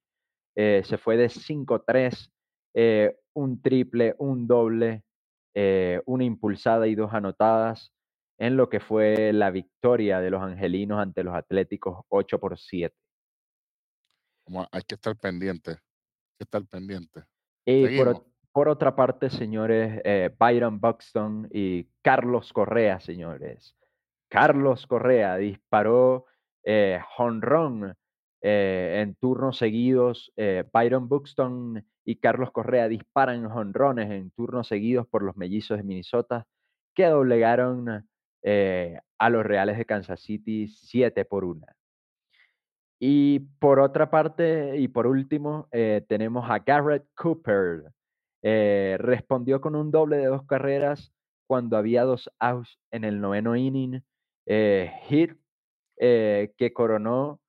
Speaker 4: eh, se fue de 5-3, eh, un triple, un doble, eh, una impulsada y dos anotadas, en lo que fue la victoria de los angelinos ante los atléticos 8 por 7.
Speaker 3: Vamos a- hay que estar pendiente, hay que estar pendiente.
Speaker 4: Y por, otra parte, señores, eh, Byron Buxton y Carlos Correa, señores. Carlos Correa disparó eh, eh, en turnos seguidos. eh, Byron Buxton y Carlos Correa disparan jonrones en turnos seguidos por los mellizos de Minnesota que doblegaron eh, a los Reales de Kansas City 7 por 1. Y por otra parte, y por último, eh, tenemos a Garrett Cooper. Eh, respondió con un doble de dos carreras cuando había dos outs en el noveno inning. hit que coronó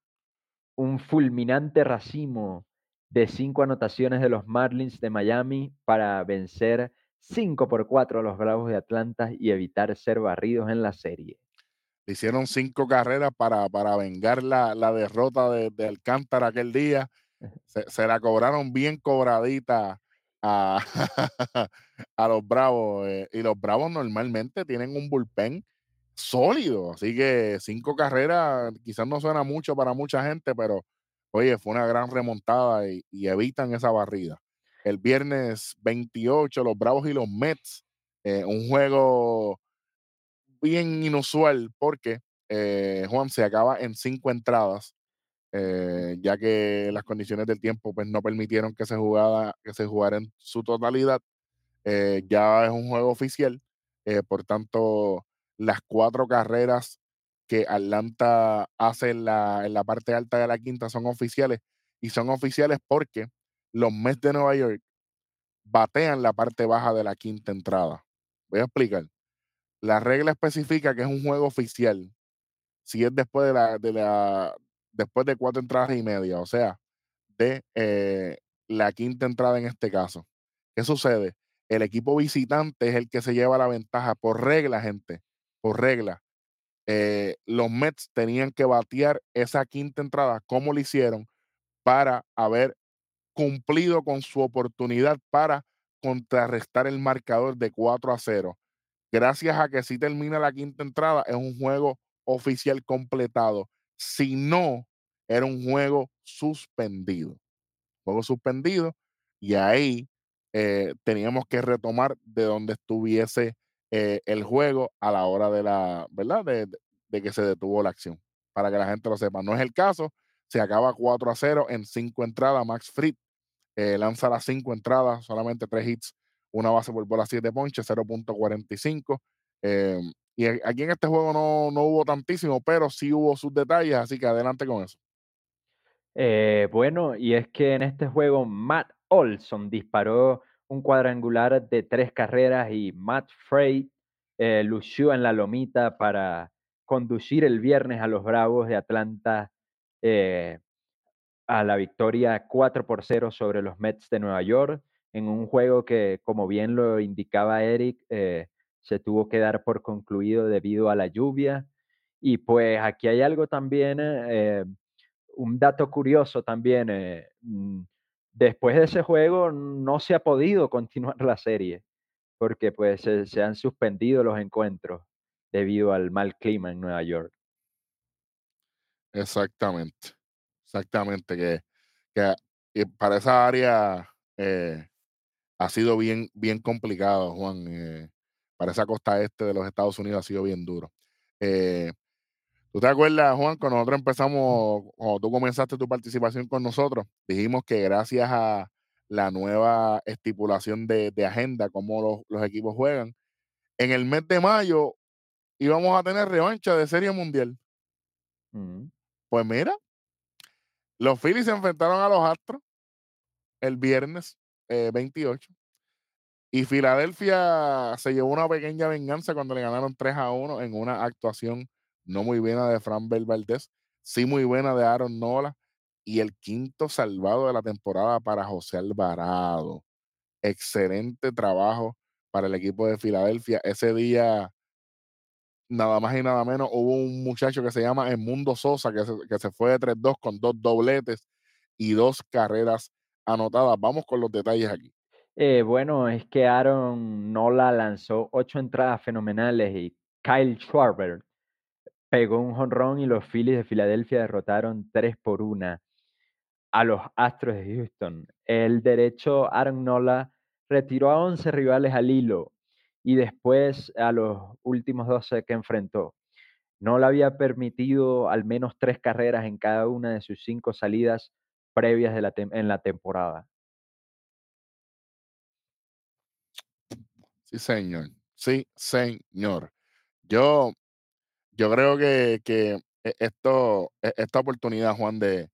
Speaker 4: un fulminante racimo de cinco anotaciones de los Marlins de Miami para vencer 5 por 4 a los Bravos de Atlanta y evitar ser barridos en la serie.
Speaker 3: Hicieron cinco carreras para, para vengar la, la derrota de, de Alcántara aquel día. *laughs* Se, se la cobraron bien cobradita a, *laughs* a los Bravos. eh, y los Bravos normalmente tienen un bullpen sólido. Así que cinco carreras quizás no suena mucho para mucha gente, pero oye, fue una gran remontada y, y evitan esa barrida. El viernes 28, los Bravos y los Mets, eh, un juego bien inusual porque eh, Juan se acaba en cinco entradas, eh, ya que las condiciones del tiempo pues, no permitieron que se, jugara, que se en su totalidad. Ya es un juego oficial, por tanto, las cuatro carreras que Atlanta hace en la, en la parte alta de la quinta son oficiales y son oficiales porque los Mets de Nueva York batean la parte baja de la quinta entrada. Voy a explicar. La regla especifica que es un juego oficial si es después de la, de la después de cuatro entradas y media, o sea, de eh, la quinta entrada en este caso. ¿Qué sucede? El equipo visitante es el que se lleva la ventaja por regla, gente, por regla. Eh, los Mets tenían que batear esa quinta entrada como lo hicieron para haber cumplido con su oportunidad para contrarrestar el marcador de 4 a 0 gracias a que si termina la quinta entrada, es un juego oficial completado. Si no, era un juego suspendido. Juego suspendido. Y ahí eh, teníamos que retomar de donde estuviese eh, el juego a la hora de la, ¿verdad? De, que se detuvo la acción. para que la gente lo sepa. No es el caso, se acaba 4 a 0 en 5 entradas. Max Fried eh, lanza las 5 entradas, solamente 3 hits, una base por bola 7 ponches, 0.45. Eh, y aquí en este juego no, no hubo tantísimo, pero sí hubo sus detalles, así que adelante con eso.
Speaker 4: Eh, bueno, y es que en este juego Matt Olson disparó un cuadrangular de tres carreras y Matt Frey eh, lució en la lomita para conducir el viernes a los Bravos de Atlanta eh, a la victoria 4 por 0 sobre los Mets de Nueva York, en un juego que, como bien lo indicaba Eric, se tuvo que dar por concluido debido a la lluvia. Y pues aquí hay algo también un dato curioso también, eh, mm, después de ese juego no se ha podido *laughs* continuar la serie, porque pues se, han suspendido los encuentros debido al mal clima en Nueva York.
Speaker 3: Exactamente, exactamente, que, que para esa área eh, ha sido bien, bien complicado, Juan. Eh, para esa costa este de los Estados Unidos ha sido bien duro. ¿Tú te acuerdas, Juan, cuando nosotros empezamos, cuando tú comenzaste tu participación con nosotros, dijimos que gracias a la nueva estipulación de, agenda, cómo los, equipos juegan, en el mes de mayo íbamos a tener revancha de Serie Mundial.
Speaker 4: Mm.
Speaker 3: Pues mira, los Phillies se enfrentaron a los Astros el viernes 28 eh, y Filadelfia se llevó una pequeña venganza cuando le ganaron 3 a 1 en una actuación no muy buena de Fran Bel Valdez, sí muy buena de Aaron Nola y el quinto salvado de la temporada para José Alvarado. Excelente trabajo para el equipo de Filadelfia. Ese día, nada más y nada menos, hubo un muchacho que se llama Mundo Sosa, que se, que se fue de 3-2 con dos dobletes y dos carreras anotadas. Vamos con los detalles aquí.
Speaker 4: Eh, bueno, es que Aaron Nola lanzó ocho entradas fenomenales y Kyle Schwarber pegó un jonrón y los Phillies de Filadelfia derrotaron 3 por 1 a los Astros de Houston. El derecho Aaron Nola retiró a 11 rivales al hilo y después a los últimos 12 que enfrentó. Nola había permitido al menos tres carreras en cada una de sus cinco salidas previas de en la temporada.
Speaker 3: Sí, señor. Sí, señor. Yo yo creo que, e, esto, e, esta oportunidad, Juan, de,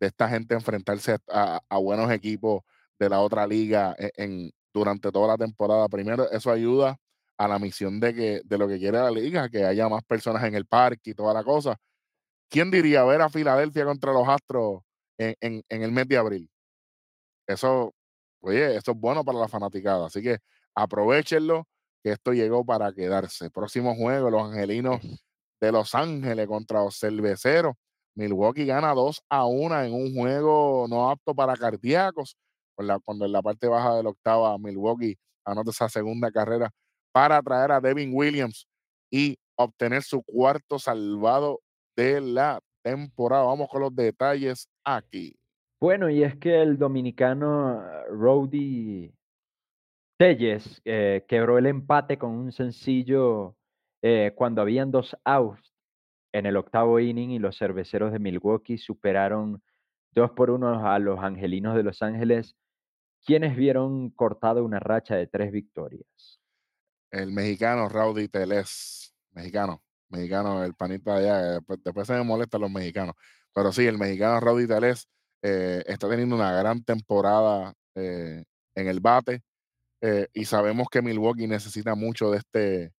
Speaker 3: esta gente enfrentarse a, buenos equipos de la otra liga e, en, durante toda la temporada, primero, eso ayuda a la misión de, que, de lo que quiere la liga, que haya más personas en el parque y toda la cosa. ¿Quién diría ver a Filadelfia contra los Astros en, en el mes de abril? Eso, oye, eso es bueno para la fanaticada. Así que aprovechenlo, que esto llegó para quedarse. Próximo juego, los angelinos de Los Ángeles contra los cerveceros. Milwaukee gana 2 a 1 en un juego no apto para cardíacos. Cuando en la parte baja de la octava, Milwaukee anota esa segunda carrera para traer a Devin Williams y obtener su cuarto salvado de la temporada. Vamos con los detalles aquí.
Speaker 4: Bueno, y es que el dominicano Rody Telles eh, quebró el empate con un sencillo eh, cuando habían dos outs en el octavo inning y los cerveceros de Milwaukee superaron dos por uno a los angelinos de Los Ángeles, quienes vieron cortada una racha de tres victorias.
Speaker 3: El mexicano Rowdy Teles, mexicano, mexicano, el panita de allá, después, se me molestan los mexicanos, pero sí, el mexicano Rowdy Teles eh, está teniendo una gran temporada eh, en el bate y sabemos que Milwaukee necesita mucho de este,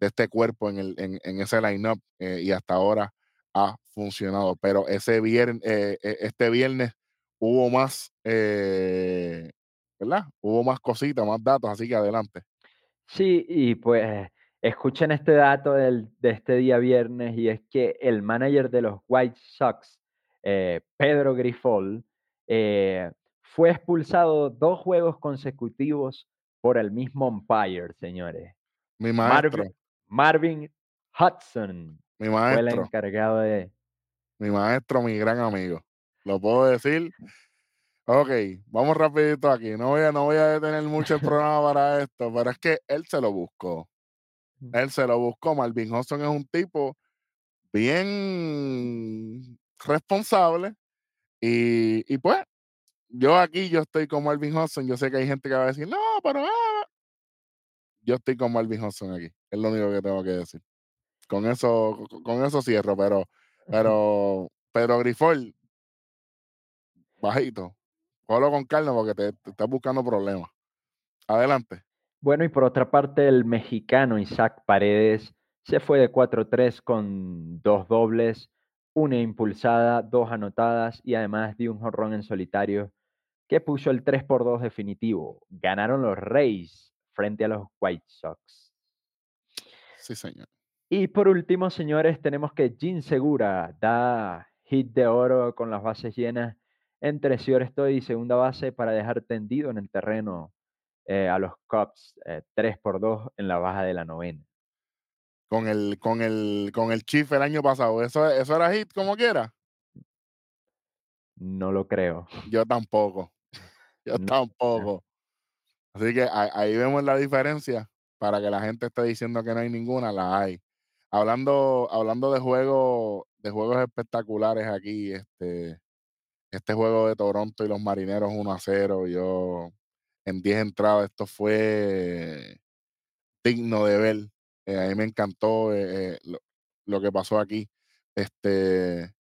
Speaker 3: de este cuerpo en, el, en, en ese line-up eh, y hasta ahora ha funcionado. Pero ese viernes, eh, e, este viernes hubo más, eh, ¿verdad? Hubo más cositas, más datos, así que adelante.
Speaker 4: Sí, y pues escuchen este dato del, de este día viernes y es que el manager de los White Sox, Pedro Grifol, fue expulsado dos juegos consecutivos por el mismo umpire, señores.
Speaker 3: Mi maestro.
Speaker 4: Marvin Hudson.
Speaker 3: Mi maestro.
Speaker 4: Fue el encargado de.
Speaker 3: Mi maestro, mi gran amigo. Lo puedo decir. Ok, vamos rapidito aquí. No voy a, no voy a detener mucho el programa para esto, pero es que él se lo buscó. Él se lo buscó. Marvin Hudson es un tipo bien responsable. Y, y pues, yo aquí, yo estoy como Alvin Hudson. Yo sé que hay gente que va a decir, no, pero ah". yo estoy como Alvin Hudson aquí. Es lo único que tengo que decir. Con eso, con- con eso cierro, pero, pero, pero Grifol, bajito. Cógelo con calma porque te, te estás buscando problemas. Adelante.
Speaker 4: Bueno, y por otra parte, el mexicano Isaac Paredes se fue de 4-3 con dos dobles, una impulsada, dos anotadas y además dio un jonrón en solitario que puso el 3 por 2 definitivo. Ganaron los Rays frente a los White Sox.
Speaker 3: Sí, señor.
Speaker 4: Y por último, señores, tenemos que Jin Segura da hit de oro con las bases llenas entre estoy y segunda base para dejar tendido en el terreno eh, a los Cubs eh, 3 por 2 en la baja de la novena.
Speaker 3: Con el, con el, con el Chief el año pasado. ¿Eso, eso era hit como quiera?
Speaker 4: No lo creo. *laughs*
Speaker 3: Yo tampoco. *laughs* Yo
Speaker 4: No.
Speaker 3: tampoco. Así que ahí vemos la diferencia. Para que la gente esté diciendo que no hay ninguna, la hay. Hablando, hablando de juegos, de juegos espectaculares aquí, este, este juego de Toronto y los marineros 1 a 0, yo en 10 entradas, esto fue digno de ver. Eh, a mí me encantó eh, eh, lo, lo que pasó aquí. Este,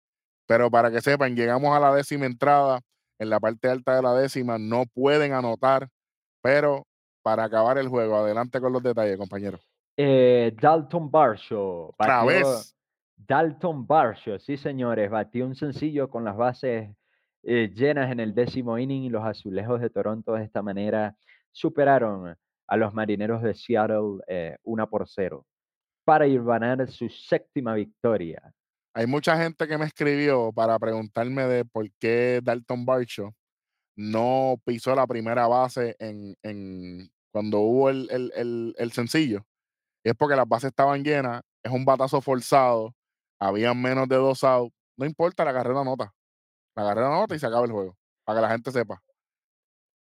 Speaker 3: pero para que sepan, llegamos a la décima entrada. En la parte alta de la décima no pueden anotar, pero para acabar el juego, adelante con los detalles, compañero.
Speaker 4: Eh, Dalton Barshaw.
Speaker 3: Otra
Speaker 4: batió-
Speaker 3: vez.
Speaker 4: Dalton Barshaw, sí señores, batió un sencillo con las bases eh, llenas en el décimo inning y los azulejos de Toronto de esta manera superaron a los marineros de Seattle eh, una por cero para ir ganar su séptima victoria.
Speaker 3: Hay mucha gente que me escribió para preguntarme de por qué Dalton Barshaw no pisó la primera base en, en- cuando hubo el, el- el- sencillo. Es porque las bases estaban llenas, es un batazo forzado, habían menos de dos outs. No importa, la carrera nota. La carrera nota y se acaba el juego. Para que la gente sepa.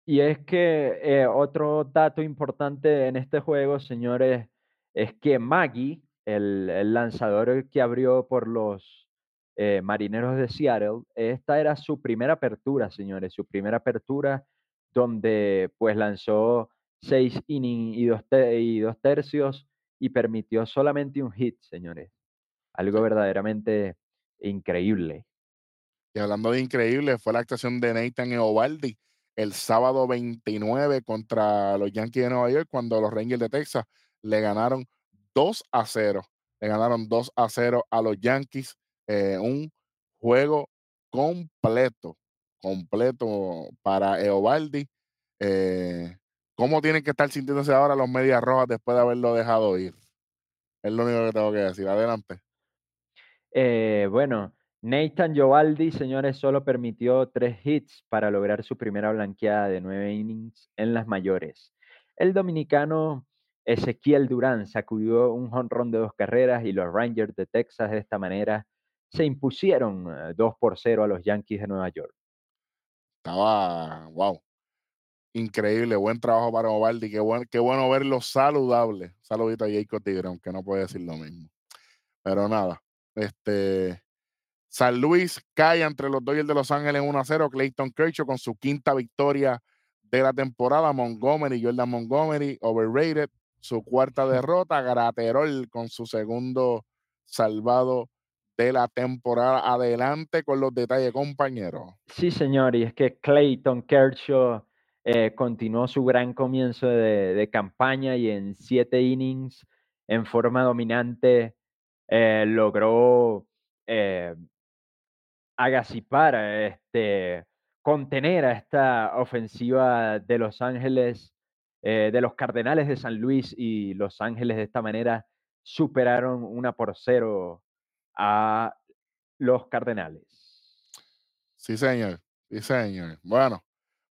Speaker 4: Y es que eh, otro dato importante en este juego, señores, es que Maggie, el, el lanzador que abrió por los eh, Marineros de Seattle, esta era su primera apertura, señores, su primera apertura donde pues lanzó seis innings y dos, te- y dos tercios y permitió solamente un hit, señores. Algo verdaderamente increíble.
Speaker 3: Y hablando de increíble, fue la actuación de Nathan Eovaldi el sábado 29 contra los Yankees de Nueva York, cuando los Rangers de Texas le ganaron 2 a 0. Le ganaron 2 a 0 a los Yankees. eh, un juego completo, completo para Eovaldi. Eh, ¿Cómo tienen que estar sintiéndose ahora los Medias Rojas después de haberlo dejado ir? Es lo único que tengo que decir. Adelante.
Speaker 4: Eh, bueno, Nathan Giovaldi, señores, solo permitió tres hits para lograr su primera blanqueada de nueve innings en las mayores. El dominicano Ezequiel Durán sacudió un jonrón de dos carreras y los Rangers de Texas de esta manera se impusieron eh, 2 por 0 a los Yankees de Nueva York.
Speaker 3: Estaba, wow, increíble, buen trabajo para Ovaldi, qué, qué bueno verlo saludable. Saludito a Jacob Tigre, aunque no puede decir lo mismo. Pero nada, este, San Luis cae entre los Dodgers de Los Ángeles 1 a 0, Clayton Kershaw con su quinta victoria de la temporada, Montgomery, Jordan Montgomery, overrated, su cuarta derrota, Graterol con su segundo salvado de la temporada. Adelante con los detalles, compañero.
Speaker 4: Sí, señor, y es que Clayton Kershaw eh, continuó su gran comienzo de, de campaña y en siete innings, en forma dominante, eh, logró eh, agazipar, este, contener a esta ofensiva de Los Ángeles, eh, de los Cardenales de San Luis y Los Ángeles de esta manera superaron una por cero a los Cardenales.
Speaker 3: Sí, señor. Sí, señor. Bueno,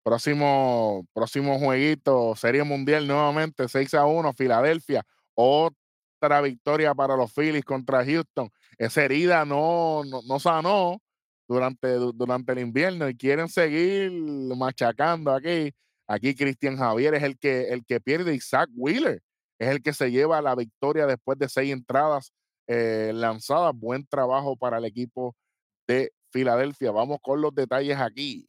Speaker 3: próximo, próximo jueguito, Serie Mundial nuevamente, 6 a 1, Filadelfia. Otra victoria para los Phillies contra Houston. Esa herida no, no, no sanó durante, du- durante el invierno y quieren seguir machacando aquí. Aquí Cristian Javier es el que, el que pierde y Wheeler es el que se lleva la victoria después de seis entradas eh, lanzadas. Buen trabajo para el equipo de Filadelfia. Vamos con los detalles aquí.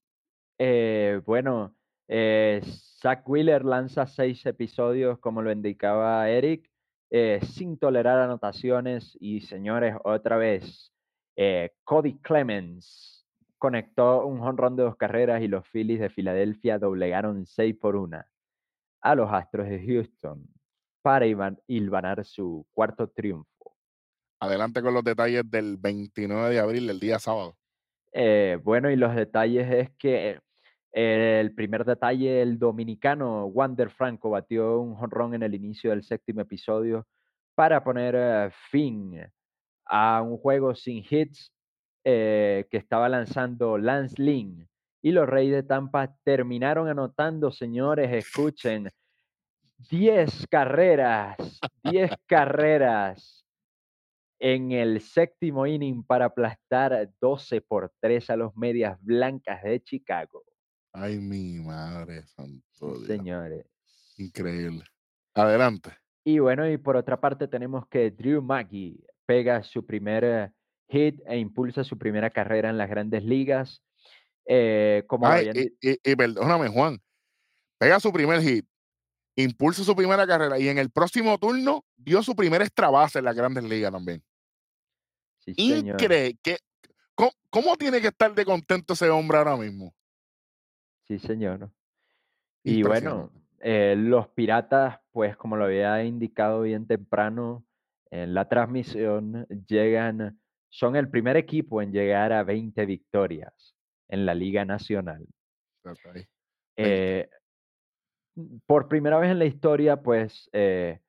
Speaker 4: Eh, bueno, eh, Zach Wheeler lanza seis episodios, como lo indicaba Eric, eh, sin tolerar anotaciones. Y señores, otra vez, eh, Cody Clemens conectó un jonrón de dos carreras y los Phillies de Filadelfia doblegaron 6 por 1 a los Astros de Houston para hilvanar su cuarto triunfo.
Speaker 3: Adelante con los detalles del 29 de abril, el día sábado.
Speaker 4: Eh, bueno, y los detalles es que eh, el primer detalle, el dominicano Wander Franco batió un jonrón en el inicio del séptimo episodio para poner fin a un juego sin hits eh, que estaba lanzando Lance Lynn. Y los Reyes de Tampa terminaron anotando, señores, escuchen, 10 carreras, 10 carreras en el séptimo inning para aplastar 12 por 3 a los Medias Blancas de Chicago.
Speaker 3: Ay, mi madre, santo Dios.
Speaker 4: señores.
Speaker 3: Increíble. Adelante.
Speaker 4: Y bueno, y por otra parte tenemos que Drew Maggi pega su primer eh, hit e impulsa su primera carrera en las grandes ligas. Eh, como
Speaker 3: Ay,
Speaker 4: habían
Speaker 3: y, y- y perdóname, Juan. Pega su primer hit, impulsa su primera carrera y en el próximo turno dio su primer extra base en las grandes ligas también.
Speaker 4: sí.
Speaker 3: Increíble. ¿cómo, cómo tiene que estar de contento ese hombre ahora mismo?
Speaker 4: Sí, señor. Y bueno, eh, los piratas, pues como lo había indicado bien temprano en la transmisión, llegan, son el primer equipo en llegar a 20 victorias en la Liga Nacional.
Speaker 3: Está ahí. 20.
Speaker 4: Eh, por primera vez en la historia, pues eh,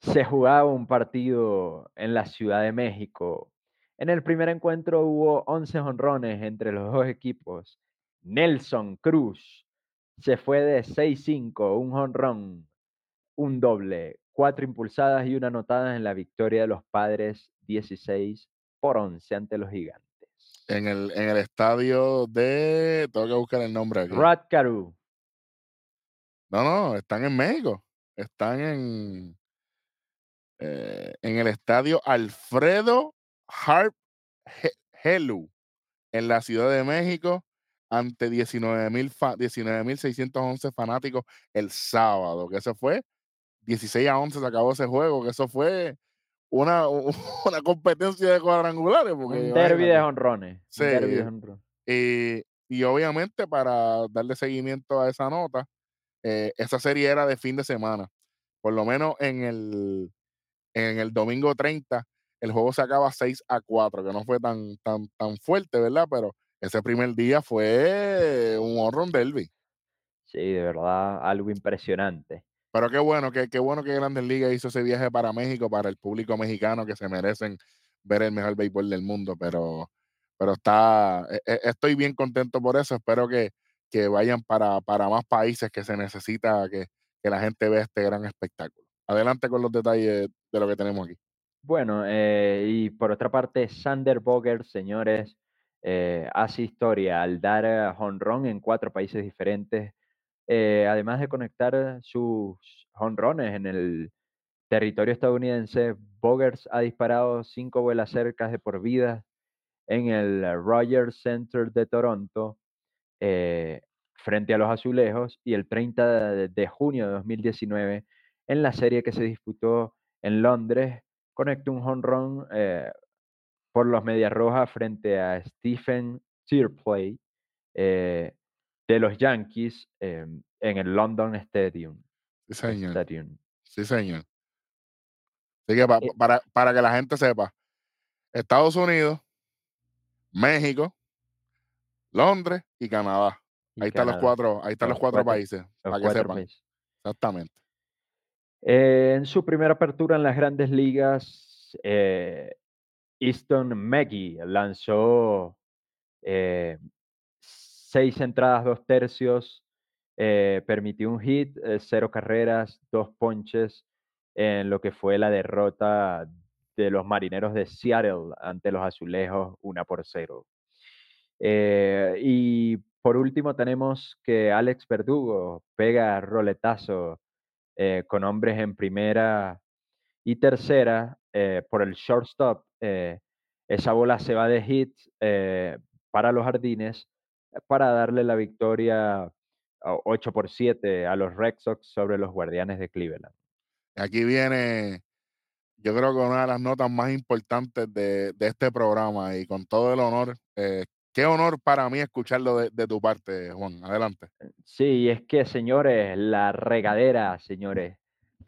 Speaker 4: se jugaba un partido en la Ciudad de México. En el primer encuentro hubo 11 honrones entre los dos equipos. Nelson Cruz se fue de 6-5, un honrón, un doble, cuatro impulsadas y una anotada en la victoria de los padres 16 por 11 ante los gigantes.
Speaker 3: En el, en el estadio de. Tengo que buscar el nombre aquí.
Speaker 4: Rod Carew,
Speaker 3: No, no, están en México. Están en. eh, en el estadio Alfredo Harp He- Helu, en la Ciudad de México, ante 19,000 fa- 19.611 fanáticos el sábado, que eso fue 16 a 11 se acabó ese juego, que eso fue una, *laughs* una competencia de cuadrangulares. Porque,
Speaker 4: un derby de honrones.
Speaker 3: Sí,
Speaker 4: Un derby de honrones.
Speaker 3: y, y obviamente para darle seguimiento a esa nota, eh, esa serie era de fin de semana. Por lo menos en el, en el domingo 30, el juego se acaba 6 a 4, que no fue tan, tan, tan fuerte, ¿verdad? Pero ese primer día fue un honrón derby.
Speaker 4: Sí, de verdad, algo impresionante.
Speaker 3: Pero qué bueno, que qué bueno que Grandes Ligas hizo ese viaje para México, para el público mexicano que se merecen ver el mejor béisbol del mundo. Pero, pero está, e- e- estoy bien contento por eso. Espero que, que vayan para, para más países que se necesita que, que la gente vea este gran espectáculo. Adelante con los detalles de lo que tenemos aquí.
Speaker 4: Bueno, eh, y por otra parte, Sander Boger, señores, eh, hace historia al dar eh, jonrón en cuatro países diferentes, eh, además de conectar sus jonrones en el territorio estadounidense. Bogers ha disparado cinco vuelas cercas de por vida en el Rogers Center de Toronto eh, frente a los azulejos y el 30 de, junio de 2019 en la serie que se disputó en Londres conectó un jonrón eh, por los Medias Rojas frente a Stephen Tierplay de los Yankees eh, en el London Stadium.
Speaker 3: Sí, señor.
Speaker 4: Stadium.
Speaker 3: Sí, señor. Así que pa-
Speaker 4: Eh,
Speaker 3: para, para que la gente sepa, Estados Unidos, México, Londres y Canadá.
Speaker 4: y
Speaker 3: Ahí están los cuatro, ahí están los,
Speaker 4: los
Speaker 3: cuatro,
Speaker 4: cuatro-
Speaker 3: países,
Speaker 4: los
Speaker 3: para que sepan.
Speaker 4: países.
Speaker 3: Exactamente.
Speaker 4: Eh, en su primera apertura en las grandes ligas, eh, Easton Maggie lanzó eh, seis entradas, dos tercios, eh, permitió un hit, eh, cero carreras, dos ponches en lo que fue la derrota de los marineros de Seattle ante los azulejos, una por cero. Eh, y por último tenemos que Alex Verdugo pega roletazo con hombres en primera Y tercera, por el shortstop, esa bola se va de hit para los jardines para darle la victoria 8 por 7 a los Red Sox sobre los Guardianes de Cleveland.
Speaker 3: Aquí viene, yo creo que una de las notas más importantes de, de este programa y con todo el honor, eh, qué honor para mí escucharlo de, de, tu parte, Juan. Adelante.
Speaker 4: Sí, es que, señores, la regadera, señores.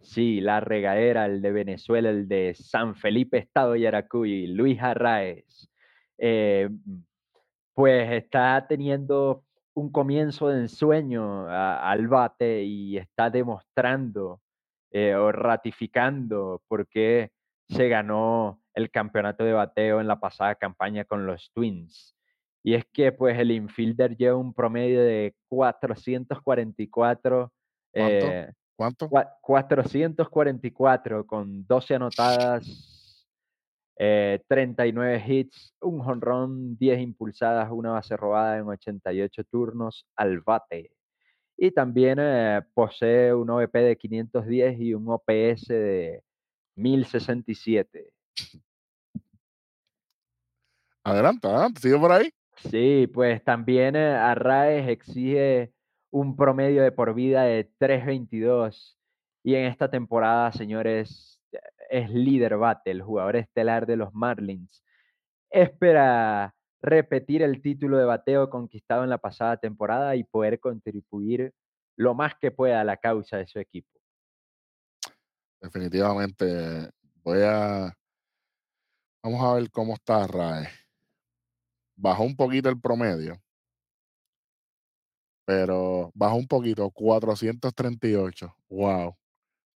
Speaker 4: Sí, la regadera, el de Venezuela, el de San Felipe, Estado de Yaracuy, Luis Arraez. Eh, pues está teniendo un comienzo de ensueño al bate y está demostrando eh, o ratificando por qué se ganó el campeonato de bateo en la pasada campaña con los Twins. Y es que pues el infielder lleva un promedio de 444.
Speaker 3: ¿Cuánto? Eh, ¿Cuánto?
Speaker 4: 444 con 12 anotadas 39 eh, hits, un jonrón, 10 impulsadas, una base robada en 88 turnos al bate. Y también eh, posee un OVP de 510 y un OPS de 1067.
Speaker 3: Adelante, adelante, sigue por ahí.
Speaker 4: Sí, pues también eh, Arraes exige un promedio de por vida de 322. Y en esta temporada, señores, es líder bate, el jugador estelar de los Marlins. Espera repetir el título de bateo conquistado en la pasada temporada y poder contribuir lo más que pueda a la causa de su equipo.
Speaker 3: Definitivamente, voy a... Vamos a ver cómo está Rae. Bajó un poquito el promedio, pero bajó un poquito, 438. Wow.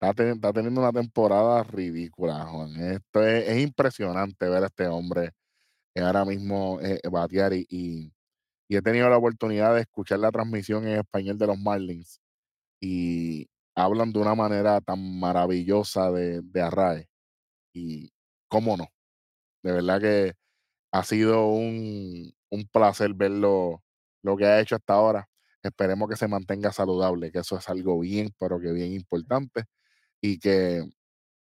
Speaker 3: Está, teniendo una temporada ridícula, Juan. Esto es, impresionante ver a este hombre ahora mismo eh, batear y, he tenido la oportunidad de escuchar la transmisión en español de los Marlins y hablan de una manera tan maravillosa de, de Arrae. Y cómo no. De verdad que ha sido un, placer verlo lo que ha hecho hasta ahora. Esperemos que se mantenga saludable, que eso es algo bien, pero que bien importante y que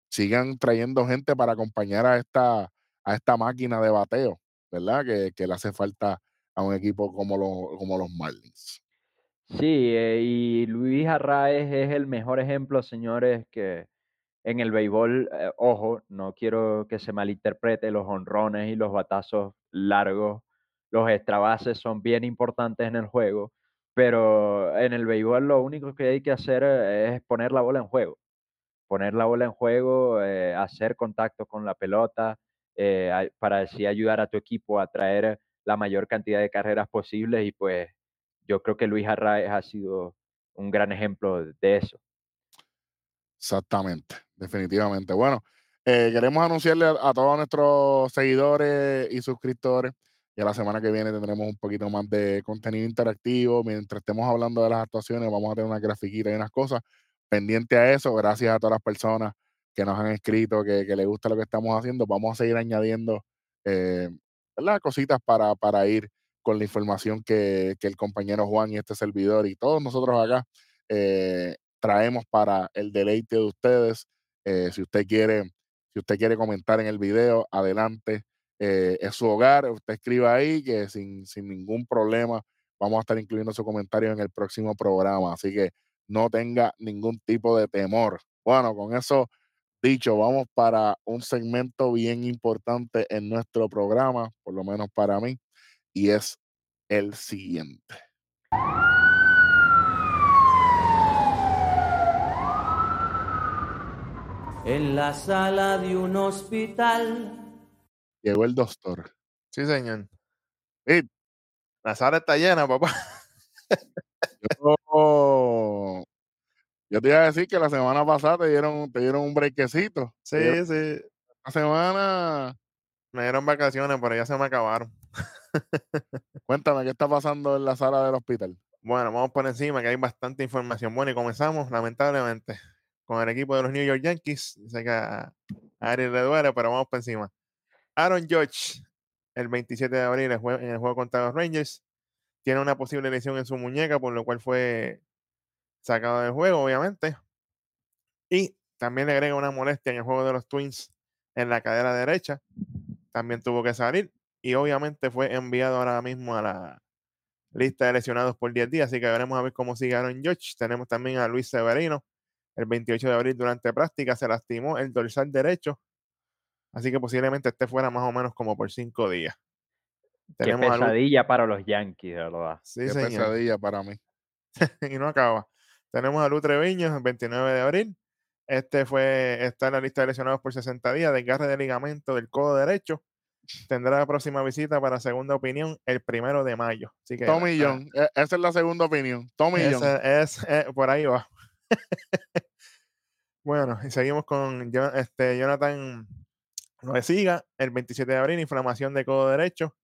Speaker 3: sigan trayendo gente para acompañar a esta, a esta máquina de bateo, ¿verdad? Que, que le hace falta a un equipo como, los como los Marlins.
Speaker 4: Sí, eh, y Luis Arraez es el mejor ejemplo, señores, que en el béisbol, eh, ojo, no quiero que se malinterprete, los honrones y los batazos largos, los extrabases son bien importantes en el juego, pero en el béisbol lo único que hay que hacer eh, es poner la bola en juego poner la bola en juego, eh, hacer contacto con la pelota, eh, para así ayudar a tu equipo a traer la mayor cantidad de carreras posibles y pues yo creo que Luis Arraez ha sido un gran ejemplo de eso.
Speaker 3: Exactamente, definitivamente. Bueno, eh, queremos anunciarle a, todos nuestros seguidores y suscriptores que la semana que viene tendremos un poquito más de contenido interactivo. Mientras estemos hablando de las actuaciones, vamos a tener una grafiquita y unas cosas pendiente a eso. Gracias a todas las personas que nos han escrito, que, que les gusta lo que estamos haciendo. Vamos a seguir añadiendo eh, cositas para, para ir con la información que, que, el compañero Juan y este servidor y todos nosotros acá eh, traemos para el deleite de ustedes. Eh, si usted quiere, si usted quiere comentar en el video, adelante. Es su hogar, usted escriba ahí que sin, sin ningún problema vamos a estar incluyendo su comentario en el próximo programa. Así que no tenga ningún tipo de temor. Bueno, con eso dicho, vamos para un segmento bien importante en nuestro programa, por lo menos para mí, y es el siguiente.
Speaker 1: En la sala de un hospital.
Speaker 3: Llegó el doctor.
Speaker 5: Sí, señor. la sala está llena, papá.
Speaker 3: Yo, yo te iba a decir que la semana pasada te dieron, te dieron un brequecito.
Speaker 5: Sí, sí.
Speaker 3: La semana.
Speaker 5: Me dieron vacaciones, pero ya se me acabaron. *laughs*
Speaker 3: Cuéntame, ¿qué está pasando en la sala del hospital?
Speaker 5: Bueno, vamos por encima, que hay bastante información. Bueno, y comenzamos, lamentablemente, con el equipo de los New York Yankees. Sé que a Ari le duele, pero vamos por encima. Aaron George, el 27 de abril, en el juego contra los Rangers, tiene una posible lesión en su muñeca, por lo cual fue sacado del juego, obviamente. Y también le agrega una molestia en el juego de los Twins en la cadera derecha. También tuvo que salir y obviamente fue enviado ahora mismo a la lista de lesionados por 10 días. Así que veremos a ver cómo sigue Aaron Judge. Tenemos también a Luis Severino. El 28 de abril durante práctica se lastimó el dorsal derecho. Así que posiblemente esté fuera más o menos como por 5 días.
Speaker 4: Qué pesadilla para los Yankees, de verdad.
Speaker 5: Sí,
Speaker 3: Qué
Speaker 5: señor.
Speaker 3: pesadilla para mí. *laughs*
Speaker 5: y no acaba. Tenemos a Lu Treviño el 29 de abril. Este fue, está en la lista de lesionados por 60 días, desgarre de ligamento del codo derecho. Tendrá la próxima visita para segunda opinión el primero de mayo. Así que
Speaker 3: Tommy
Speaker 5: ah,
Speaker 3: John. e- Esa es la segunda opinión. Tommy John.
Speaker 5: es, eh, por ahí va. *laughs* bueno, y seguimos con este, Jonathan siga el 27 de abril, inflamación de codo derecho.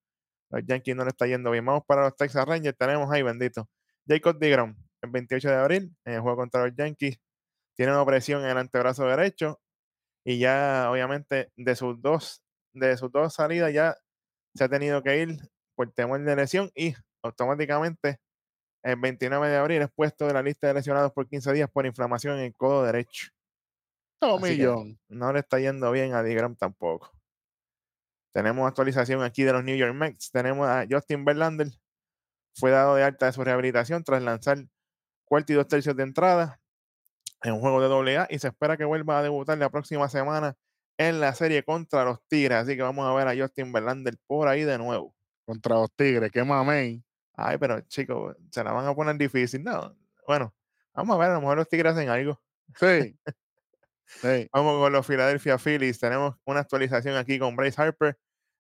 Speaker 5: Los Yankees no le está yendo bien. Vamos para los Texas Rangers. Tenemos ahí, bendito. Jacob DeGrom, el 28 de abril, en el juego contra los Yankees. Tiene una opresión en el antebrazo derecho. Y ya, obviamente, de sus dos, de sus dos salidas, ya se ha tenido que ir por temor de lesión. Y automáticamente, el 29 de abril, es puesto de la lista de lesionados por 15 días por inflamación en el codo derecho.
Speaker 3: John.
Speaker 5: no le está yendo bien a DeGrom tampoco. Tenemos actualización aquí de los New York Mets. Tenemos a Justin Verlander. Fue dado de alta de su rehabilitación tras lanzar cuarto y dos tercios de entrada en un juego de AA y se espera que vuelva a debutar la próxima semana en la serie contra los Tigres. Así que vamos a ver a Justin Verlander por ahí de nuevo.
Speaker 3: Contra los Tigres. Qué mamey.
Speaker 5: Ay, pero chicos, se la van a poner difícil. No, bueno, vamos a ver, a lo mejor los Tigres hacen algo.
Speaker 3: Sí. *laughs* sí.
Speaker 5: Vamos con los Philadelphia Phillies. Tenemos una actualización aquí con Bryce Harper.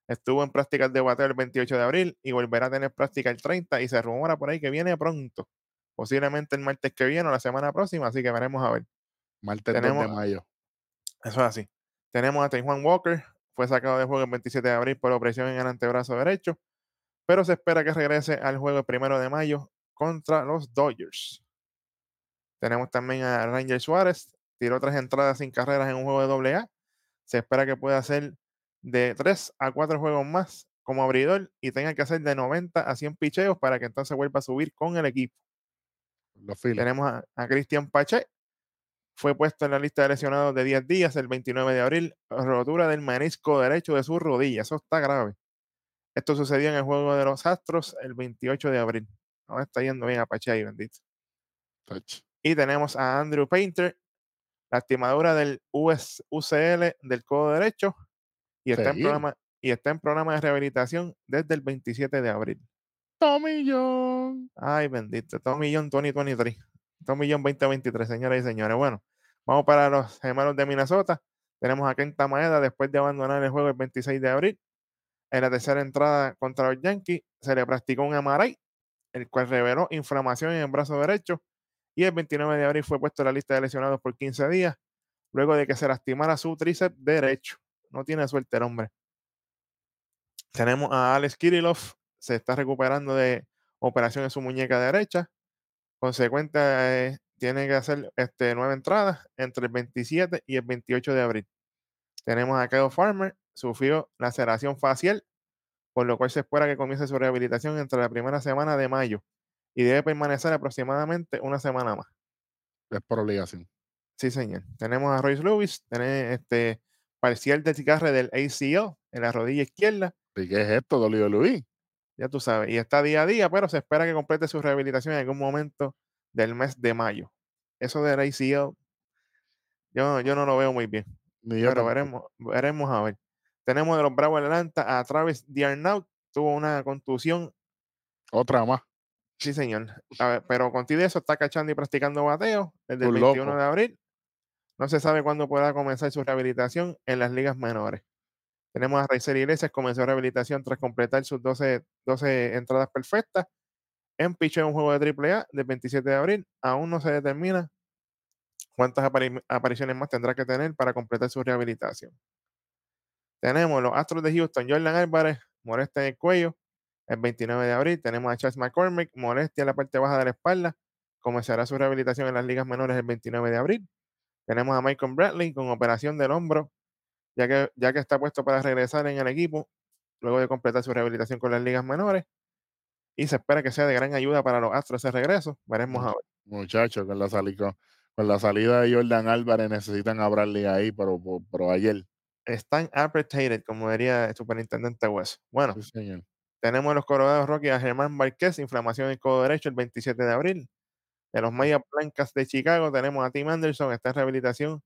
Speaker 5: Estuvo en prácticas de bateo el 28 de abril y volverá a tener práctica el 30 y se rumora por ahí que viene pronto. Posiblemente el martes que viene o la semana próxima, así que veremos a ver.
Speaker 3: Martes 2 de mayo.
Speaker 5: Eso es así. Tenemos a Juan Walker. Fue sacado de juego el 27 de abril por opresión en el antebrazo derecho, pero se espera que regrese al juego el primero de mayo contra los Dodgers. Tenemos también a Ranger Suárez. Tiró tres entradas sin carreras en un juego de AA. Se espera que pueda hacer de 3 a 4 juegos más como abridor y tenga que hacer de 90 a 100 picheos para que entonces vuelva a subir con el equipo.
Speaker 3: Los.
Speaker 5: Tenemos a, a Cristian Pache. Fue puesto en la lista de lesionados de 10 días el 29 de abril. Rotura del menisco derecho de su rodilla. Eso está grave. Esto sucedió en el juego de los Astros el 28 de abril. No está yendo bien a Pache ahí, bendito.
Speaker 3: Touch.
Speaker 5: Y tenemos a Andrew Painter. Lastimadura del US, UCL del codo derecho. Y está, en programa, y está en programa de rehabilitación desde el 27 de abril.
Speaker 3: Tommy John.
Speaker 5: Ay, bendito. Tommy John 2023. Tommy John 2023, señoras y señores. Bueno, vamos para los gemelos de Minnesota. Tenemos a Kenta Maeda después de abandonar el juego el 26 de abril. En la tercera entrada contra los Yankees se le practicó un MRI, el cual reveló inflamación en el brazo derecho. Y el 29 de abril fue puesto en la lista de lesionados por 15 días, luego de que se lastimara su tríceps derecho. No tiene suerte el hombre. Tenemos a Alex Kirillov, se está recuperando de operación en su muñeca derecha. Consecuente, eh, tiene que hacer este, nueve entradas entre el 27 y el 28 de abril. Tenemos a Kyle Farmer, sufrió laceración facial, por lo cual se espera que comience su rehabilitación entre la primera semana de mayo y debe permanecer aproximadamente una semana más.
Speaker 3: Es por obligación.
Speaker 5: Sí, señor. Tenemos a Royce Lewis, tiene este parcial desgarre del ACL en la rodilla izquierda.
Speaker 3: ¿Y qué es esto, Dolio Luis?
Speaker 5: ya tú sabes, y está día a día, pero se espera que complete su rehabilitación en algún momento del mes de mayo. Eso del ACL, yo, yo no lo veo muy bien,
Speaker 3: Ni yo
Speaker 5: pero veremos, veremos a ver. Tenemos de los Bravos de Atlanta a Travis Diarnaud, tuvo una contusión,
Speaker 3: Otra más.
Speaker 5: Sí señor, A ver, pero contigo eso está cachando y practicando bateo desde el
Speaker 3: Tú
Speaker 5: 21
Speaker 3: loco.
Speaker 5: de abril. No se sabe cuándo podrá comenzar su rehabilitación en las ligas menores. Tenemos a Raicer Iglesias, comenzó rehabilitación tras completar sus 12, 12 entradas perfectas. En picheo en un juego de AAA del 27 de abril. Aún no se determina cuántas apari- apariciones más tendrá que tener para completar su rehabilitación. Tenemos los Astros de Houston, Jordan Álvarez, molestia en el cuello, el 29 de abril. Tenemos a Charles McCormick, molestia en la parte baja de la espalda. Comenzará su rehabilitación en las ligas menores el 29 de abril. Tenemos a Michael Bradley con operación del hombro, ya que, ya que está puesto para regresar en el equipo luego de completar su rehabilitación con las ligas menores. Y se espera que sea de gran ayuda para los Astros ese regreso. Veremos a ver.
Speaker 3: Muchacho, con la, sali- con, la salida de Jordan Álvarez necesitan a Bradley ahí, pero, pero, pero ayer.
Speaker 5: Están apretated, como diría el superintendente West. Bueno,
Speaker 3: Sí, señor.
Speaker 5: Tenemos en los Colorados Rockies a Germán Márquez, inflamación en el codo derecho el 27 de abril. De los Mayas Blancas de Chicago tenemos a Tim Anderson, está en rehabilitación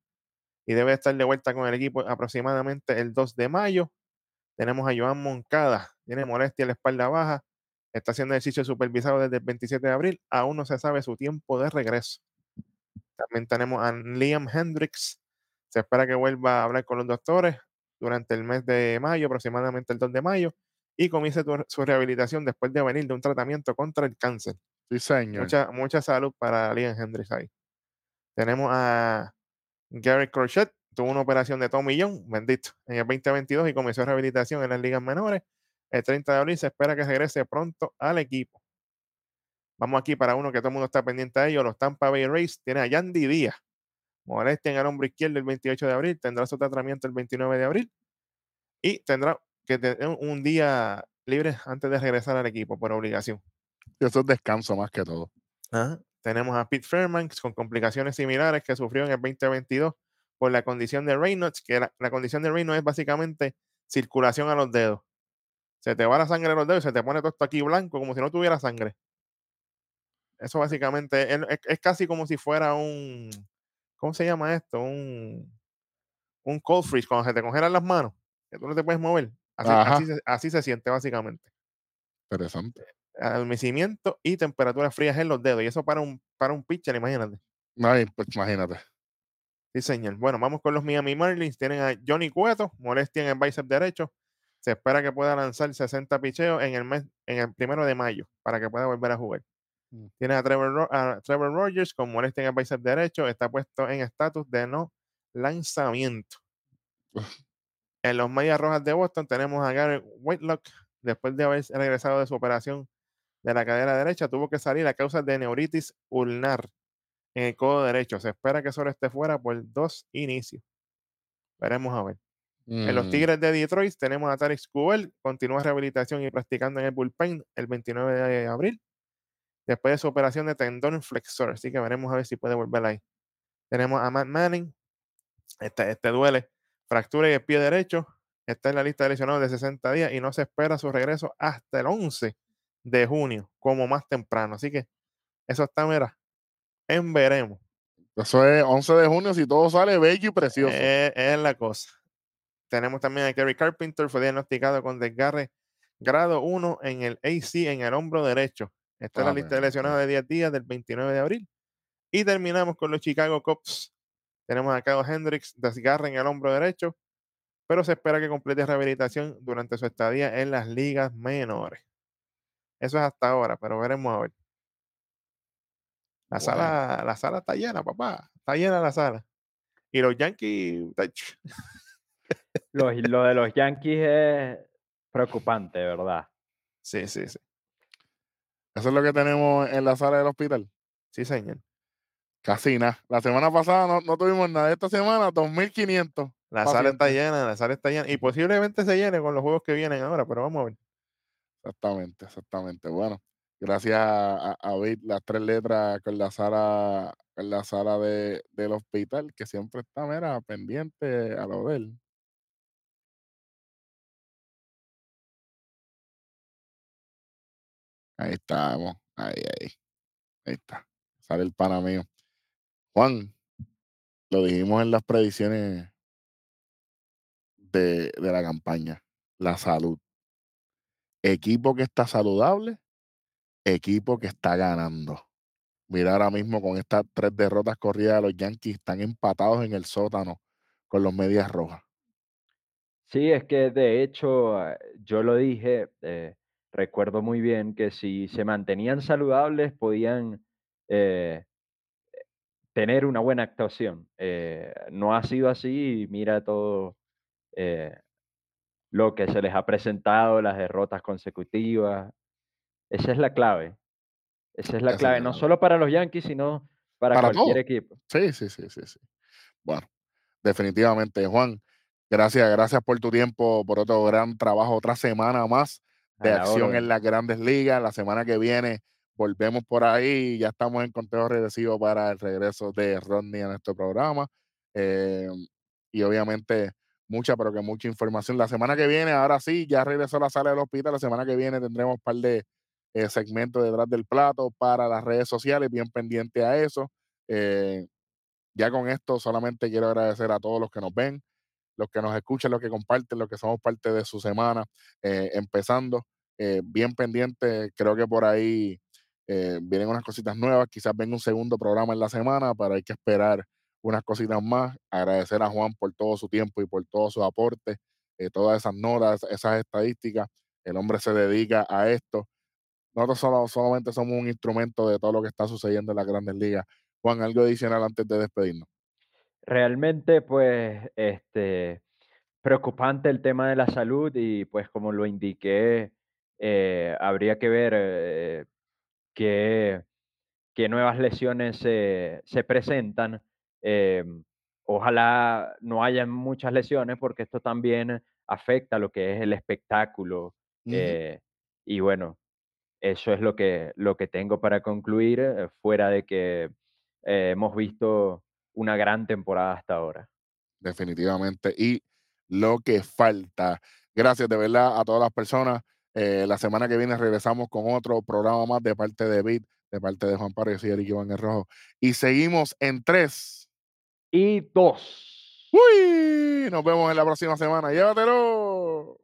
Speaker 5: y debe estar de vuelta con el equipo aproximadamente el 2 de mayo. Tenemos a Joan Moncada, tiene molestia en la espalda baja, está haciendo ejercicio supervisado desde el 27 de abril, aún no se sabe su tiempo de regreso. También tenemos a Liam Hendricks, se espera que vuelva a hablar con los doctores durante el mes de mayo, aproximadamente el 2 de mayo, y comience tu- su rehabilitación después de venir de un tratamiento contra el cáncer.
Speaker 3: Sí, señor.
Speaker 5: Mucha, mucha salud para Liam Hendricks ahí. Tenemos a Gary Crochet, tuvo una operación de tomillón, bendito, en el 2022 y comenzó rehabilitación en las ligas menores. El 30 de abril se espera que regrese pronto al equipo. Vamos aquí para uno que todo el mundo está pendiente de ellos, los Tampa Bay Rays. Tiene a Yandy Díaz, molestia en el hombro izquierdo el 28 de abril, tendrá su tratamiento el 29 de abril y tendrá que tener un día libre antes de regresar al equipo por obligación.
Speaker 3: Eso es descanso más que todo.
Speaker 5: Ajá. Tenemos a Pete Fairman con complicaciones similares que sufrió en el 2022 por la condición de Reynolds, que la, la condición de Reynolds es básicamente circulación a los dedos. Se te va la sangre a los dedos y se te pone todo esto aquí blanco como si no tuviera sangre. Eso básicamente es, es- es casi como si fuera un, ¿cómo se llama esto? Un, un cold freeze, cuando se te congelan las manos, que tú no te puedes mover. Así, se, así se siente básicamente
Speaker 3: Interesante.
Speaker 5: adormecimiento y temperaturas frías en los dedos. Y eso para un, para un pitcher, imagínate.
Speaker 3: Ay, pues imagínate.
Speaker 5: Sí, señor. Bueno, vamos con los Miami Marlins. Tienen a Johnny Cueto, molestia en el bíceps derecho. Se espera que pueda lanzar 60 picheos en el mes, en el primero de mayo, para que pueda volver a jugar.
Speaker 3: Mm.
Speaker 5: Tiene a Trevor, a Trevor Rogers con molestia en el bíceps derecho. Está puesto en estatus de no lanzamiento. En los Medias Rojas de Boston tenemos a Gary Whitelock. Después de haber regresado de su operación de la cadera derecha, tuvo que salir a causa de neuritis ulnar en el codo derecho. Se espera que solo esté fuera por dos inicios. Veremos a ver. En los
Speaker 3: Mm,
Speaker 5: Tigres de Detroit tenemos a Tarek Skubal, continúa rehabilitación y practicando en el bullpen el 29 de abril, después de su operación de tendón flexor. Así que veremos a ver si puede volver ahí. Tenemos a Matt Manning, este, este duele, fractura en el pie derecho, está en la lista de lesionados de 60 días y no se espera su regreso hasta el 11 de junio, como más temprano. Así que eso está, mira, en veremos.
Speaker 3: Eso es 11 de junio, si todo sale bello y precioso.
Speaker 5: Eh, es la cosa. Tenemos también a Kerry Carpenter, fue diagnosticado con desgarre grado 1 en el AC, en el hombro derecho. Está en la
Speaker 3: Ah,
Speaker 5: lista de lesionados de 10 días del 29 de abril. Y terminamos con los Chicago Cubs. Tenemos a Kyle Hendricks, desgarre en el hombro derecho, pero se espera que complete rehabilitación durante su estadía en las ligas menores. Eso es hasta ahora, pero veremos a ver. La, sala, la sala está llena, papá. Está llena la sala. Y los Yankees,
Speaker 4: Lo, *laughs* lo de los Yankees es preocupante, ¿verdad?
Speaker 5: sí, sí, sí.
Speaker 3: Eso es lo que tenemos en la sala del hospital.
Speaker 5: Sí, señor.
Speaker 3: Casi nada. La semana pasada no, no tuvimos nada. Esta semana, 2.500.
Speaker 5: La sala está llena, la sala está llena. Y posiblemente se llene con los juegos que vienen ahora, pero vamos a ver.
Speaker 3: Exactamente, exactamente. Bueno, gracias a, a ver las tres letras con la sala, con la sala de, del hospital, que siempre está, mira, pendiente a lo de él. Ahí estamos, ahí, ahí, ahí está. Sale el pana mío. Juan, lo dijimos en las predicciones de, de la campaña, la salud. Equipo que está saludable, equipo que está ganando. Mira ahora mismo con estas tres derrotas corridas los Yankees, están empatados en el sótano con los medias rojas.
Speaker 4: Sí, es que de hecho eh, yo lo dije, eh, recuerdo muy bien que si se mantenían saludables podían eh, tener una buena actuación. Eh, no ha sido así y mira todo eh, lo que se les ha presentado, las derrotas consecutivas. Esa es la clave. Esa es la
Speaker 3: Esa es
Speaker 4: clave,
Speaker 3: la
Speaker 4: no
Speaker 3: clave.
Speaker 4: solo para los Yankees, sino para,
Speaker 3: Para
Speaker 4: cualquier
Speaker 3: todo.
Speaker 4: equipo.
Speaker 3: Sí, sí, sí, sí, sí. Bueno, definitivamente, Juan, gracias, gracias por tu tiempo, por otro gran trabajo, otra semana más de acción en las grandes ligas. La semana que viene volvemos por ahí. Ya estamos en conteo regresivo para el regreso de Rodney a nuestro programa. Eh, y obviamente mucha, pero que mucha información. La semana que viene, ahora sí, ya regresó a la sala del hospital. La semana que viene tendremos un par de eh, segmentos detrás del plato para las redes sociales, bien pendiente a eso. Eh, ya con esto solamente quiero agradecer a todos los que nos ven, los que nos escuchan, los que comparten, los que somos parte de su semana, empezando. bien pendiente, creo que por ahí vienen unas cositas nuevas, quizás venga un segundo programa en la semana, pero hay que esperar unas cositas más. Agradecer a Juan por todo su tiempo y por todo su aporte, eh, todas esas notas, esas estadísticas. El hombre se dedica a esto. Nosotros solo, solamente somos un instrumento de todo lo que está sucediendo en las grandes ligas. Juan, algo adicional antes de despedirnos.
Speaker 4: Realmente, pues, este, preocupante el tema de la salud y pues como lo indiqué, eh, habría que ver eh, qué, qué, nuevas lesiones se presentan Em, ojalá no haya muchas lesiones porque esto también afecta lo que es el espectáculo. Eh, y bueno, eso es lo que, lo que tengo para concluir, eh, fuera de que eh, hemos visto una gran temporada hasta ahora.
Speaker 3: Definitivamente. Y lo que falta. Gracias de verdad a todas las personas. La semana que viene regresamos con otro programa más de parte de Bit, de parte de Juan Párez y Eric Iván el Rojo. Y seguimos en tres
Speaker 4: y dos.
Speaker 3: Uy, nos vemos en la próxima semana. Llévatelo.